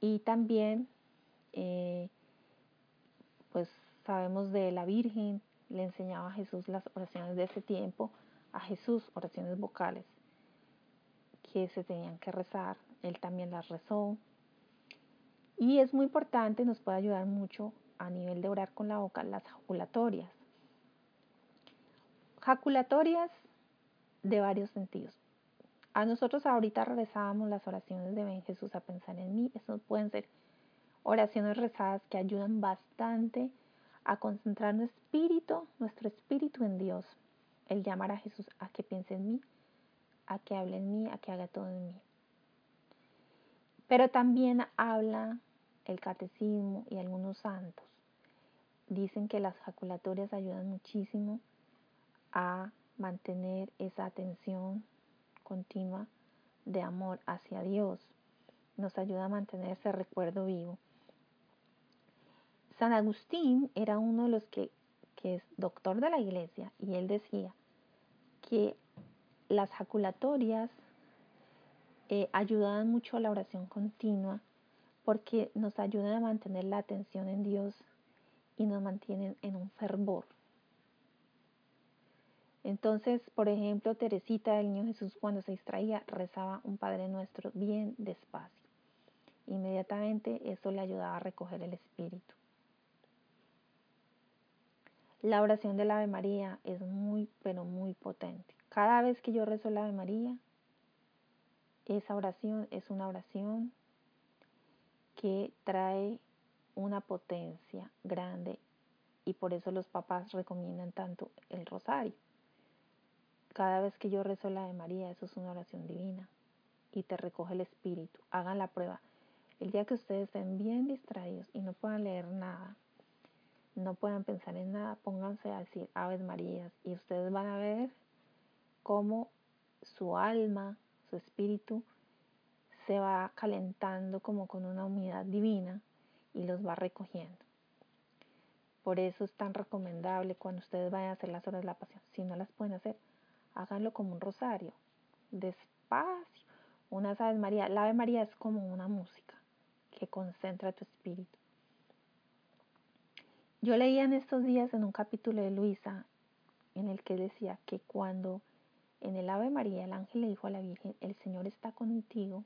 y también eh, pues sabemos de la Virgen, le enseñaba a Jesús las oraciones de ese tiempo, a Jesús oraciones vocales que se tenían que rezar, él también las rezó, y es muy importante, nos puede ayudar mucho a nivel de orar con la boca, las jaculatorias. Jaculatorias de varios sentidos. A nosotros ahorita rezábamos las oraciones de Ven Jesús a pensar en mí. Eso pueden ser oraciones rezadas que ayudan bastante a concentrar nuestro espíritu, nuestro espíritu en Dios. El llamar a Jesús a que piense en mí, a que hable en mí, a que haga todo en mí. Pero también habla el catecismo y algunos santos. Dicen que las jaculatorias ayudan muchísimo a mantener esa atención continua de amor hacia Dios. Nos ayuda a mantener ese recuerdo vivo. San Agustín era uno de los que, que es doctor de la iglesia y él decía que las jaculatorias eh, ayudan mucho a la oración continua porque nos ayudan a mantener la atención en Dios y nos mantienen en un fervor. Entonces, por ejemplo, Teresita del Niño Jesús cuando se distraía rezaba un Padre Nuestro bien despacio. Inmediatamente eso le ayudaba a recoger el espíritu. La oración del Ave María es muy, pero muy potente. Cada vez que yo rezo el Ave María, esa oración es una oración que trae una potencia grande y por eso los papás recomiendan tanto el rosario. Cada vez que yo rezo la de María, eso es una oración divina y te recoge el espíritu. Hagan la prueba. El día que ustedes estén bien distraídos y no puedan leer nada, no puedan pensar en nada, pónganse a decir Aves Marías y ustedes van a ver cómo su alma, su espíritu se va calentando como con una humedad divina y los va recogiendo. Por eso es tan recomendable cuando ustedes vayan a hacer las horas de la pasión. Si no las pueden hacer, háganlo como un rosario, despacio. Una Ave María. La Ave María es como una música que concentra tu espíritu. Yo leía en estos días en un capítulo de Luisa en el que decía que cuando en el Ave María el ángel le dijo a la Virgen, el Señor está contigo,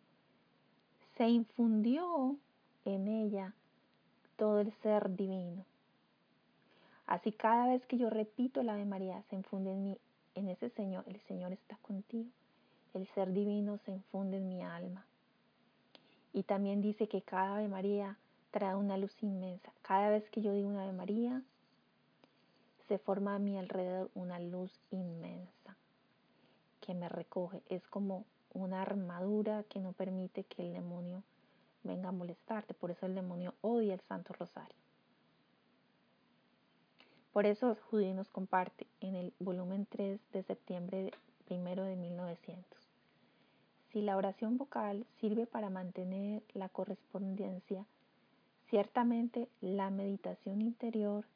se infundió en ella todo el ser divino. Así cada vez que yo repito el Ave María, se infunde en mí, en ese Señor, el Señor está contigo. El ser divino se infunde en mi alma. Y también dice que cada Ave María trae una luz inmensa. Cada vez que yo digo una Ave María, se forma a mi alrededor una luz inmensa que me recoge. Es como una armadura que no permite que el demonio venga a molestarte. Por eso el demonio odia el Santo Rosario. Por eso Judí nos comparte en el volumen 3 de septiembre primero de 1900. Si la oración vocal sirve para mantener la correspondencia, ciertamente la meditación interior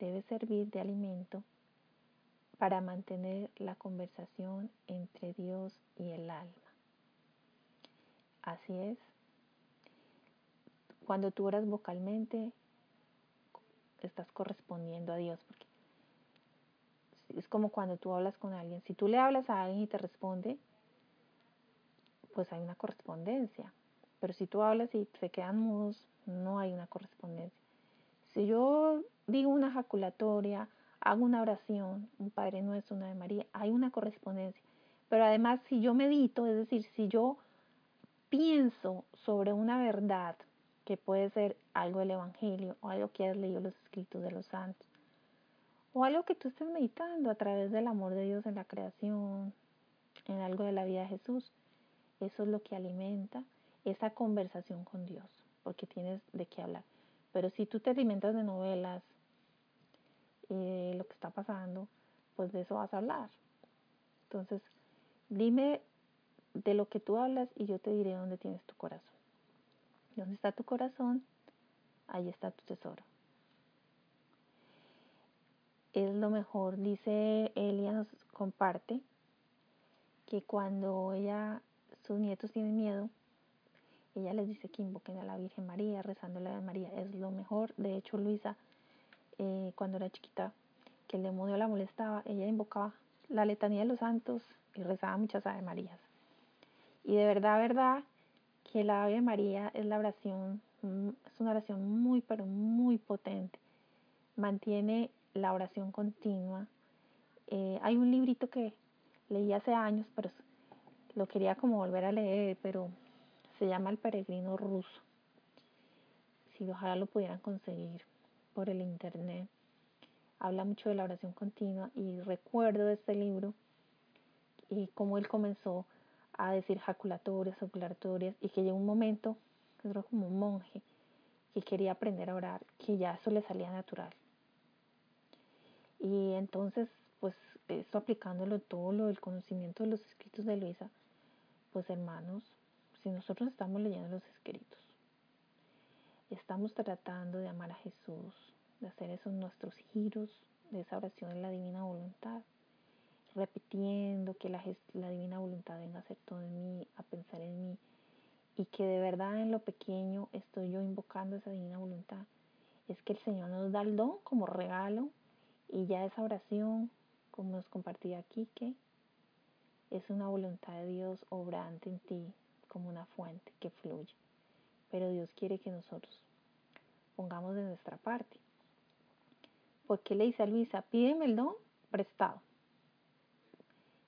debe servir de alimento para mantener la conversación entre Dios y el alma. Así es. Cuando tú oras vocalmente, estás correspondiendo a Dios. Porque es como cuando tú hablas con alguien. Si tú le hablas a alguien y te responde, pues hay una correspondencia. Pero si tú hablas y se quedan mudos, no hay una correspondencia. Si yo digo una ejaculatoria, hago una oración, un Padre Nuestro, una de María, hay una correspondencia. Pero además, si yo medito, es decir, si yo pienso sobre una verdad, que puede ser algo del Evangelio o algo que has leído los escritos de los santos, o algo que tú estés meditando a través del amor de Dios en la creación, en algo de la vida de Jesús, eso es lo que alimenta esa conversación con Dios, porque tienes de qué hablar. Pero si tú te alimentas de novelas, eh, lo que está pasando, pues de eso vas a hablar. Entonces, dime de lo que tú hablas y yo te diré dónde tienes tu corazón. ¿Dónde está tu corazón? Ahí está tu tesoro. Es lo mejor, dice Elia, nos comparte que cuando ella, sus nietos tienen miedo, ella les dice que invoquen a la Virgen María, rezándole a María. Es lo mejor. De hecho, Luisa, eh, cuando era chiquita, que el demonio la molestaba, ella invocaba la letanía de los santos y rezaba muchas Ave Marías. Y de verdad, verdad, que la Ave María es la oración, mm, es una oración muy, pero muy potente. Mantiene la oración continua. Eh, hay un librito que leí hace años, pero lo quería como volver a leer, pero se llama El Peregrino Ruso. Si ojalá lo pudieran conseguir por el internet. Habla mucho de la oración continua y recuerdo de este libro y cómo él comenzó a decir jaculatorias, oculatorias y que llegó un momento, era como un monje, que quería aprender a orar, que ya eso le salía natural. Y entonces, pues, eso aplicándolo todo lo del conocimiento de los escritos de Luisa, pues hermanos, si nosotros estamos leyendo los escritos, estamos tratando de amar a Jesús, de hacer esos nuestros giros de esa oración en la divina voluntad, repitiendo que la, divina voluntad venga a ser todo en mí, a pensar en mí, y que de verdad en lo pequeño estoy yo invocando esa divina voluntad, es que el Señor nos da el don como regalo y ya esa oración, como nos compartía aquí, que es una voluntad de Dios obrante en ti, como una fuente que fluye. Pero Dios quiere que nosotros pongamos de nuestra parte. Porque le dice a Luisa, pídeme el don prestado.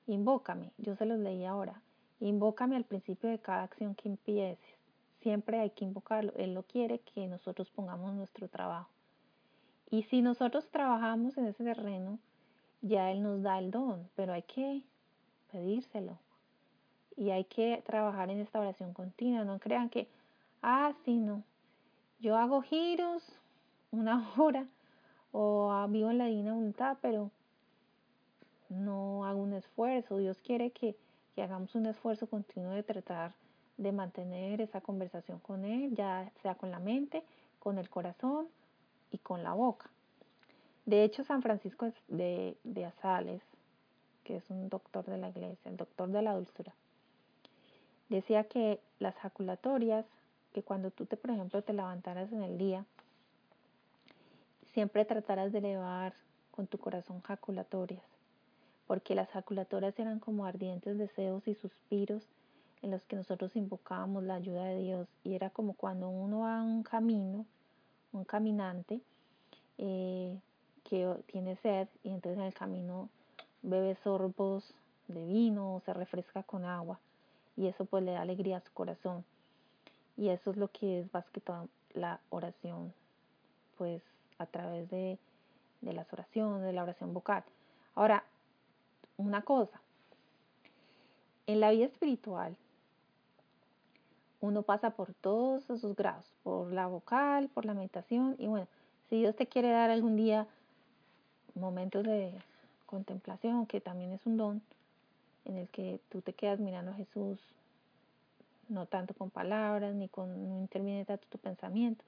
Invócame, yo se los leí ahora. Invócame al principio de cada acción que empieces. Siempre hay que invocarlo. Él lo quiere que nosotros pongamos nuestro trabajo. Y si nosotros trabajamos en ese terreno, ya Él nos da el don, pero hay que pedírselo y hay que trabajar en esta oración continua. No crean que, ah, sí, no. Yo hago giros una hora o vivo en la divina voluntad, pero no hago un esfuerzo. Dios quiere que, que hagamos un esfuerzo continuo de tratar de mantener esa conversación con Él, ya sea con la mente, con el corazón y con la boca. De hecho, San Francisco de, de Asales, que es un doctor de la iglesia, el doctor de la dulzura, decía que las jaculatorias, que cuando tú te, por ejemplo, te levantaras en el día, siempre trataras de elevar con tu corazón jaculatorias, porque las jaculatorias eran como ardientes deseos y suspiros en los que nosotros invocábamos la ayuda de Dios. Y era como cuando uno va a un camino, un caminante eh, que tiene sed y entonces en el camino bebe sorbos de vino o se refresca con agua y eso pues le da alegría a su corazón y eso es lo que es más que toda la oración pues a través de, de las oraciones, de la oración vocal. Ahora, una cosa, en la vida espiritual uno pasa por todos esos grados, por la vocal, por la meditación y bueno, si Dios te quiere dar algún día momentos de contemplación, que también es un don, en el que tú te quedas mirando a Jesús, no tanto con palabras, ni con, no interviene tanto tu pensamiento,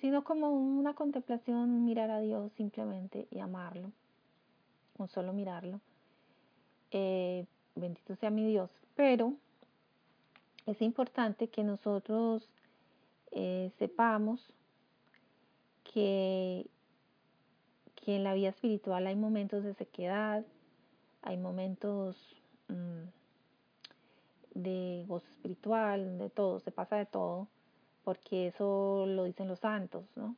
sino como una contemplación, mirar a Dios simplemente y amarlo, con solo mirarlo. Eh, bendito sea mi Dios, pero es importante que nosotros eh, sepamos que, que en la vida espiritual hay momentos de sequedad, hay momentos mm, de gozo espiritual, de todo, se pasa de todo, porque eso lo dicen los santos, ¿no?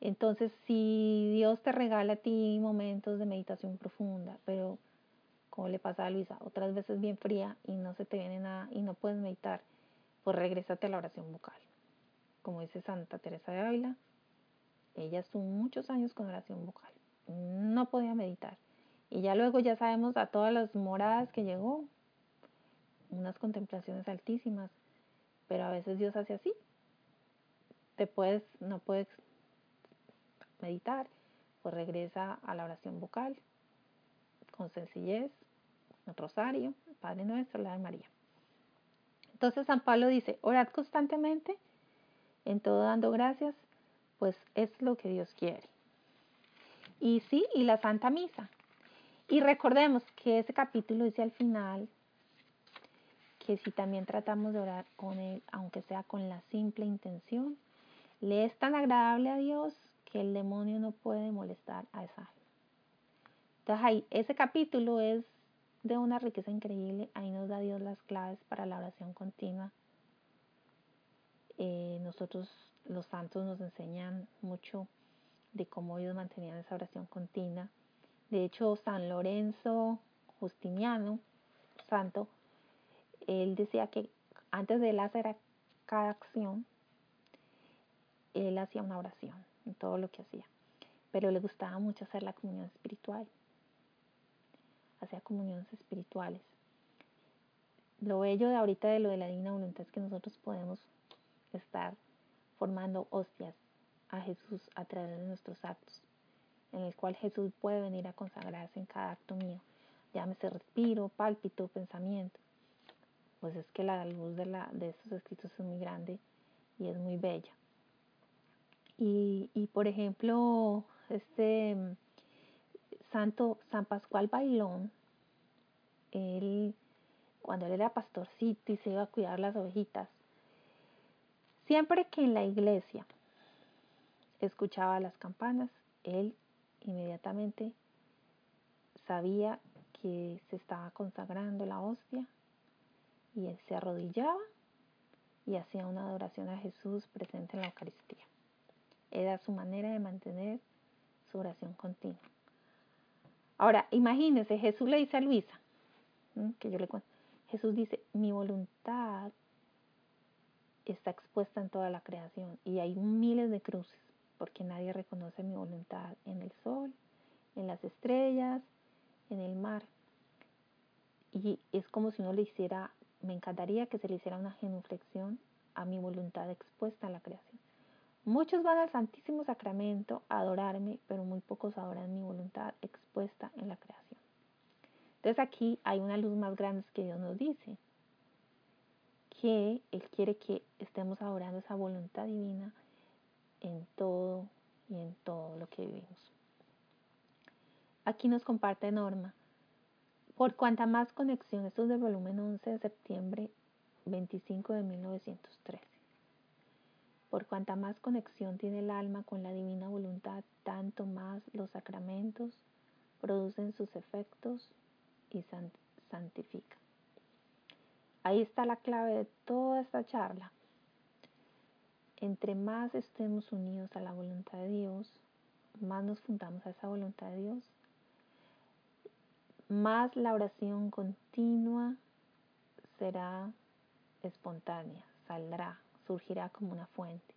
Entonces, si Dios te regala a ti momentos de meditación profunda, pero como le pasa a Luisa, otras veces bien fría y no se te viene nada y no puedes meditar, pues regrésate a la oración vocal. Como dice Santa Teresa de Ávila, ella estuvo muchos años con oración vocal, no podía meditar. Y ya luego ya sabemos a todas las moradas que llegó, unas contemplaciones altísimas, pero a veces Dios hace así. Te puedes, no puedes meditar, pues regresa a la oración vocal con sencillez, el rosario, Padre Nuestro, la de María. Entonces San Pablo dice, orad constantemente, en todo dando gracias, pues es lo que Dios quiere. Y sí, y la Santa Misa. Y recordemos que ese capítulo dice al final que si también tratamos de orar con Él, aunque sea con la simple intención, le es tan agradable a Dios que el demonio no puede molestar a esa alma. Entonces ahí, ese capítulo es de una riqueza increíble. Ahí nos da Dios las claves para la oración continua. Eh, nosotros, los santos, nos enseñan mucho de cómo ellos mantenían esa oración continua. De hecho, San Lorenzo Justiniano, santo, él decía que antes de él hacer cada acción, él hacía una oración en todo lo que hacía. Pero le gustaba mucho hacer la comunión espiritual hacia comuniones espirituales. Lo bello de ahorita de lo de la digna voluntad es que nosotros podemos estar formando hostias a Jesús a través de nuestros actos, en el cual Jesús puede venir a consagrarse en cada acto mío, llámese respiro, pálpito, pensamiento. Pues es que la luz de, la, de estos escritos es muy grande y es muy bella. Y, y por ejemplo, este Santo San Pascual Bailón, él, cuando él era pastorcito y se iba a cuidar las ovejitas, siempre que en la iglesia escuchaba las campanas, él inmediatamente sabía que se estaba consagrando la hostia y él se arrodillaba y hacía una adoración a Jesús presente en la Eucaristía. Era su manera de mantener su oración continua. Ahora, imagínense, Jesús le dice a Luisa, que yo le cuento, Jesús dice, mi voluntad está expuesta en toda la creación y hay miles de cruces, porque nadie reconoce mi voluntad en el sol, en las estrellas, en el mar. Y es como si uno le hiciera, me encantaría que se le hiciera una genuflexión a mi voluntad expuesta en la creación. Muchos van al Santísimo Sacramento a adorarme, pero muy pocos adoran mi voluntad expuesta en la creación. Entonces aquí hay una luz más grande que Dios nos dice. que Él quiere que estemos adorando esa voluntad divina en todo y en todo lo que vivimos. Aquí nos comparte Norma. Por cuanta más conexión, esto es del volumen 11 de septiembre 25 de 1913. Por cuanta más conexión tiene el alma con la divina voluntad, tanto más los sacramentos producen sus efectos y santifican. Ahí está la clave de toda esta charla. Entre más estemos unidos a la voluntad de Dios, más nos fundamos a esa voluntad de Dios, más la oración continua será espontánea, saldrá, surgirá como una fuente.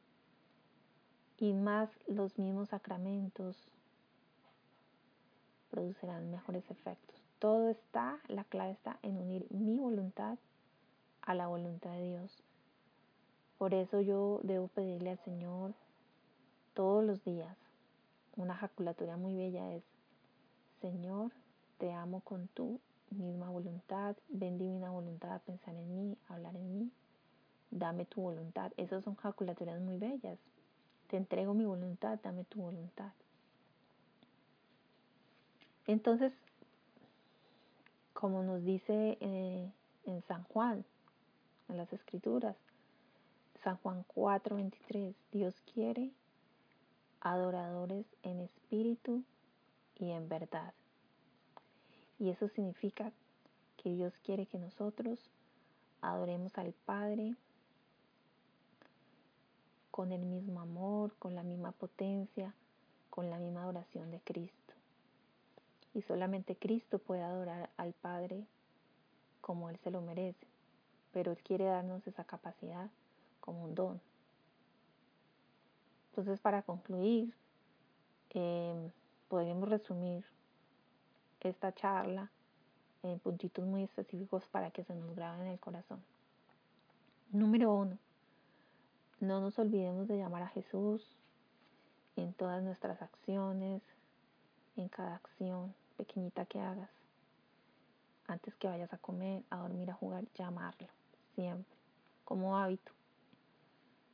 Y más los mismos sacramentos producirán mejores efectos. Todo está, la clave está en unir mi voluntad a la voluntad de Dios. Por eso yo debo pedirle al Señor todos los días. Una jaculatura muy bella es, Señor, te amo con tu misma voluntad, ven divina voluntad a pensar en mí, a hablar en mí, dame tu voluntad. Esas son jaculaturas muy bellas. Te entrego mi voluntad, dame tu voluntad. Entonces, como nos dice eh, en San Juan, en las escrituras, San Juan 4:23, Dios quiere adoradores en espíritu y en verdad. Y eso significa que Dios quiere que nosotros adoremos al Padre con el mismo amor, con la misma potencia, con la misma adoración de Cristo. Y solamente Cristo puede adorar al Padre como Él se lo merece, pero Él quiere darnos esa capacidad como un don. Entonces, para concluir, eh, podríamos resumir esta charla en puntitos muy específicos para que se nos grabe en el corazón. Número uno, no nos olvidemos de llamar a Jesús en todas nuestras acciones, en cada acción pequeñita que hagas. Antes que vayas a comer, a dormir, a jugar, llamarlo, siempre, como hábito.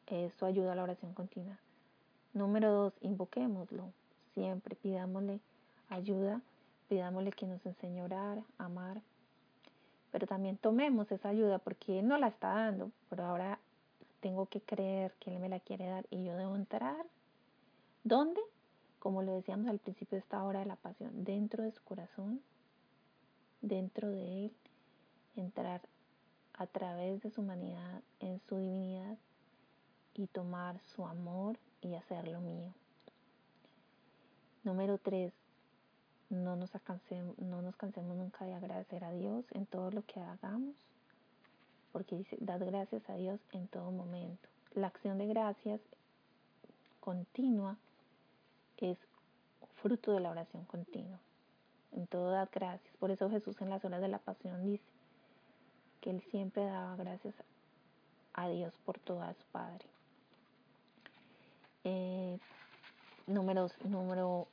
Eso ayuda a la oración continua. Número dos, invoquémoslo, siempre, pidámosle ayuda pidámosle que nos enseñe a orar, a amar, pero también tomemos esa ayuda porque Él no la está dando, pero ahora tengo que creer que Él me la quiere dar y yo debo entrar. ¿Dónde? Como lo decíamos al principio de esta hora de la pasión, dentro de su corazón, dentro de Él, entrar a través de su humanidad, en su divinidad y tomar su amor y hacerlo mío. Número tres, no nos, no nos cansemos nunca de agradecer a Dios en todo lo que hagamos, porque dice, dad gracias a Dios en todo momento. La acción de gracias continua es fruto de la oración continua. En todo dad gracias. Por eso Jesús en las horas de la pasión dice que Él siempre daba gracias a Dios por todo a su Padre. Eh, número, número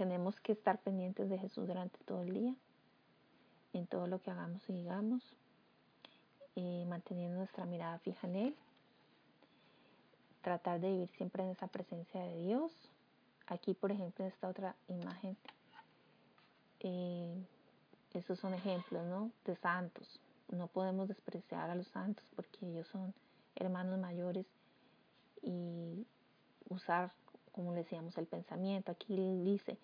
tenemos que estar pendientes de Jesús durante todo el día, en todo lo que hagamos y digamos, manteniendo nuestra mirada fija en Él, tratar de vivir siempre en esa presencia de Dios. Aquí, por ejemplo, en esta otra imagen, eh, esos son ejemplos ¿no? de santos. No podemos despreciar a los santos porque ellos son hermanos mayores y usar, como decíamos, el pensamiento. Aquí dice,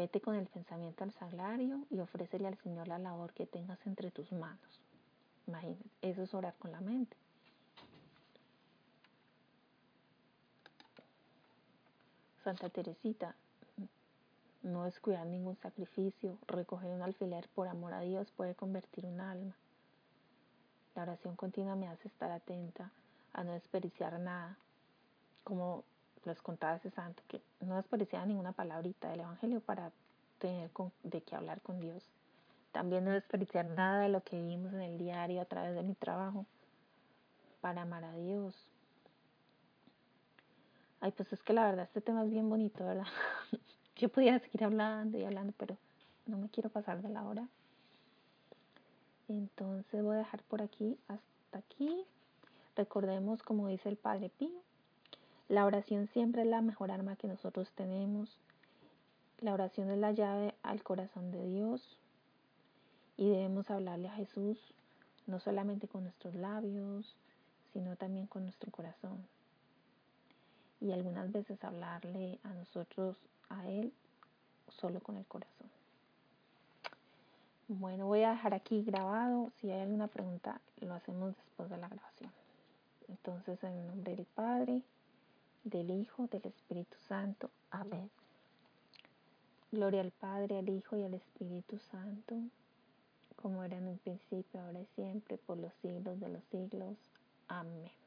Vete con el pensamiento al salario y ofrécele al Señor la labor que tengas entre tus manos. Imagínate, eso es orar con la mente. Santa Teresita, no es cuidar ningún sacrificio, recoger un alfiler por amor a Dios puede convertir un alma. La oración continua me hace estar atenta a no desperdiciar nada, como les contaba ese santo, que no desperdiciaba ninguna palabrita del Evangelio para tener de qué hablar con Dios. También no desperdiciar nada de lo que vivimos en el diario a través de mi trabajo para amar a Dios. Ay, pues es que la verdad este tema es bien bonito, ¿verdad? Yo podía seguir hablando y hablando, pero no me quiero pasar de la hora. Entonces voy a dejar por aquí hasta aquí. Recordemos, como dice el Padre Pío, la oración siempre es la mejor arma que nosotros tenemos. La oración es la llave al corazón de Dios y debemos hablarle a Jesús no solamente con nuestros labios, sino también con nuestro corazón. Y algunas veces hablarle a nosotros, a Él, solo con el corazón. Bueno, voy a dejar aquí grabado. Si hay alguna pregunta, lo hacemos después de la grabación. Entonces, en nombre del Padre, del Hijo, del Espíritu Santo. Amén. Gloria al Padre, al Hijo y al Espíritu Santo, como era en un principio, ahora y siempre, por los siglos de los siglos. Amén.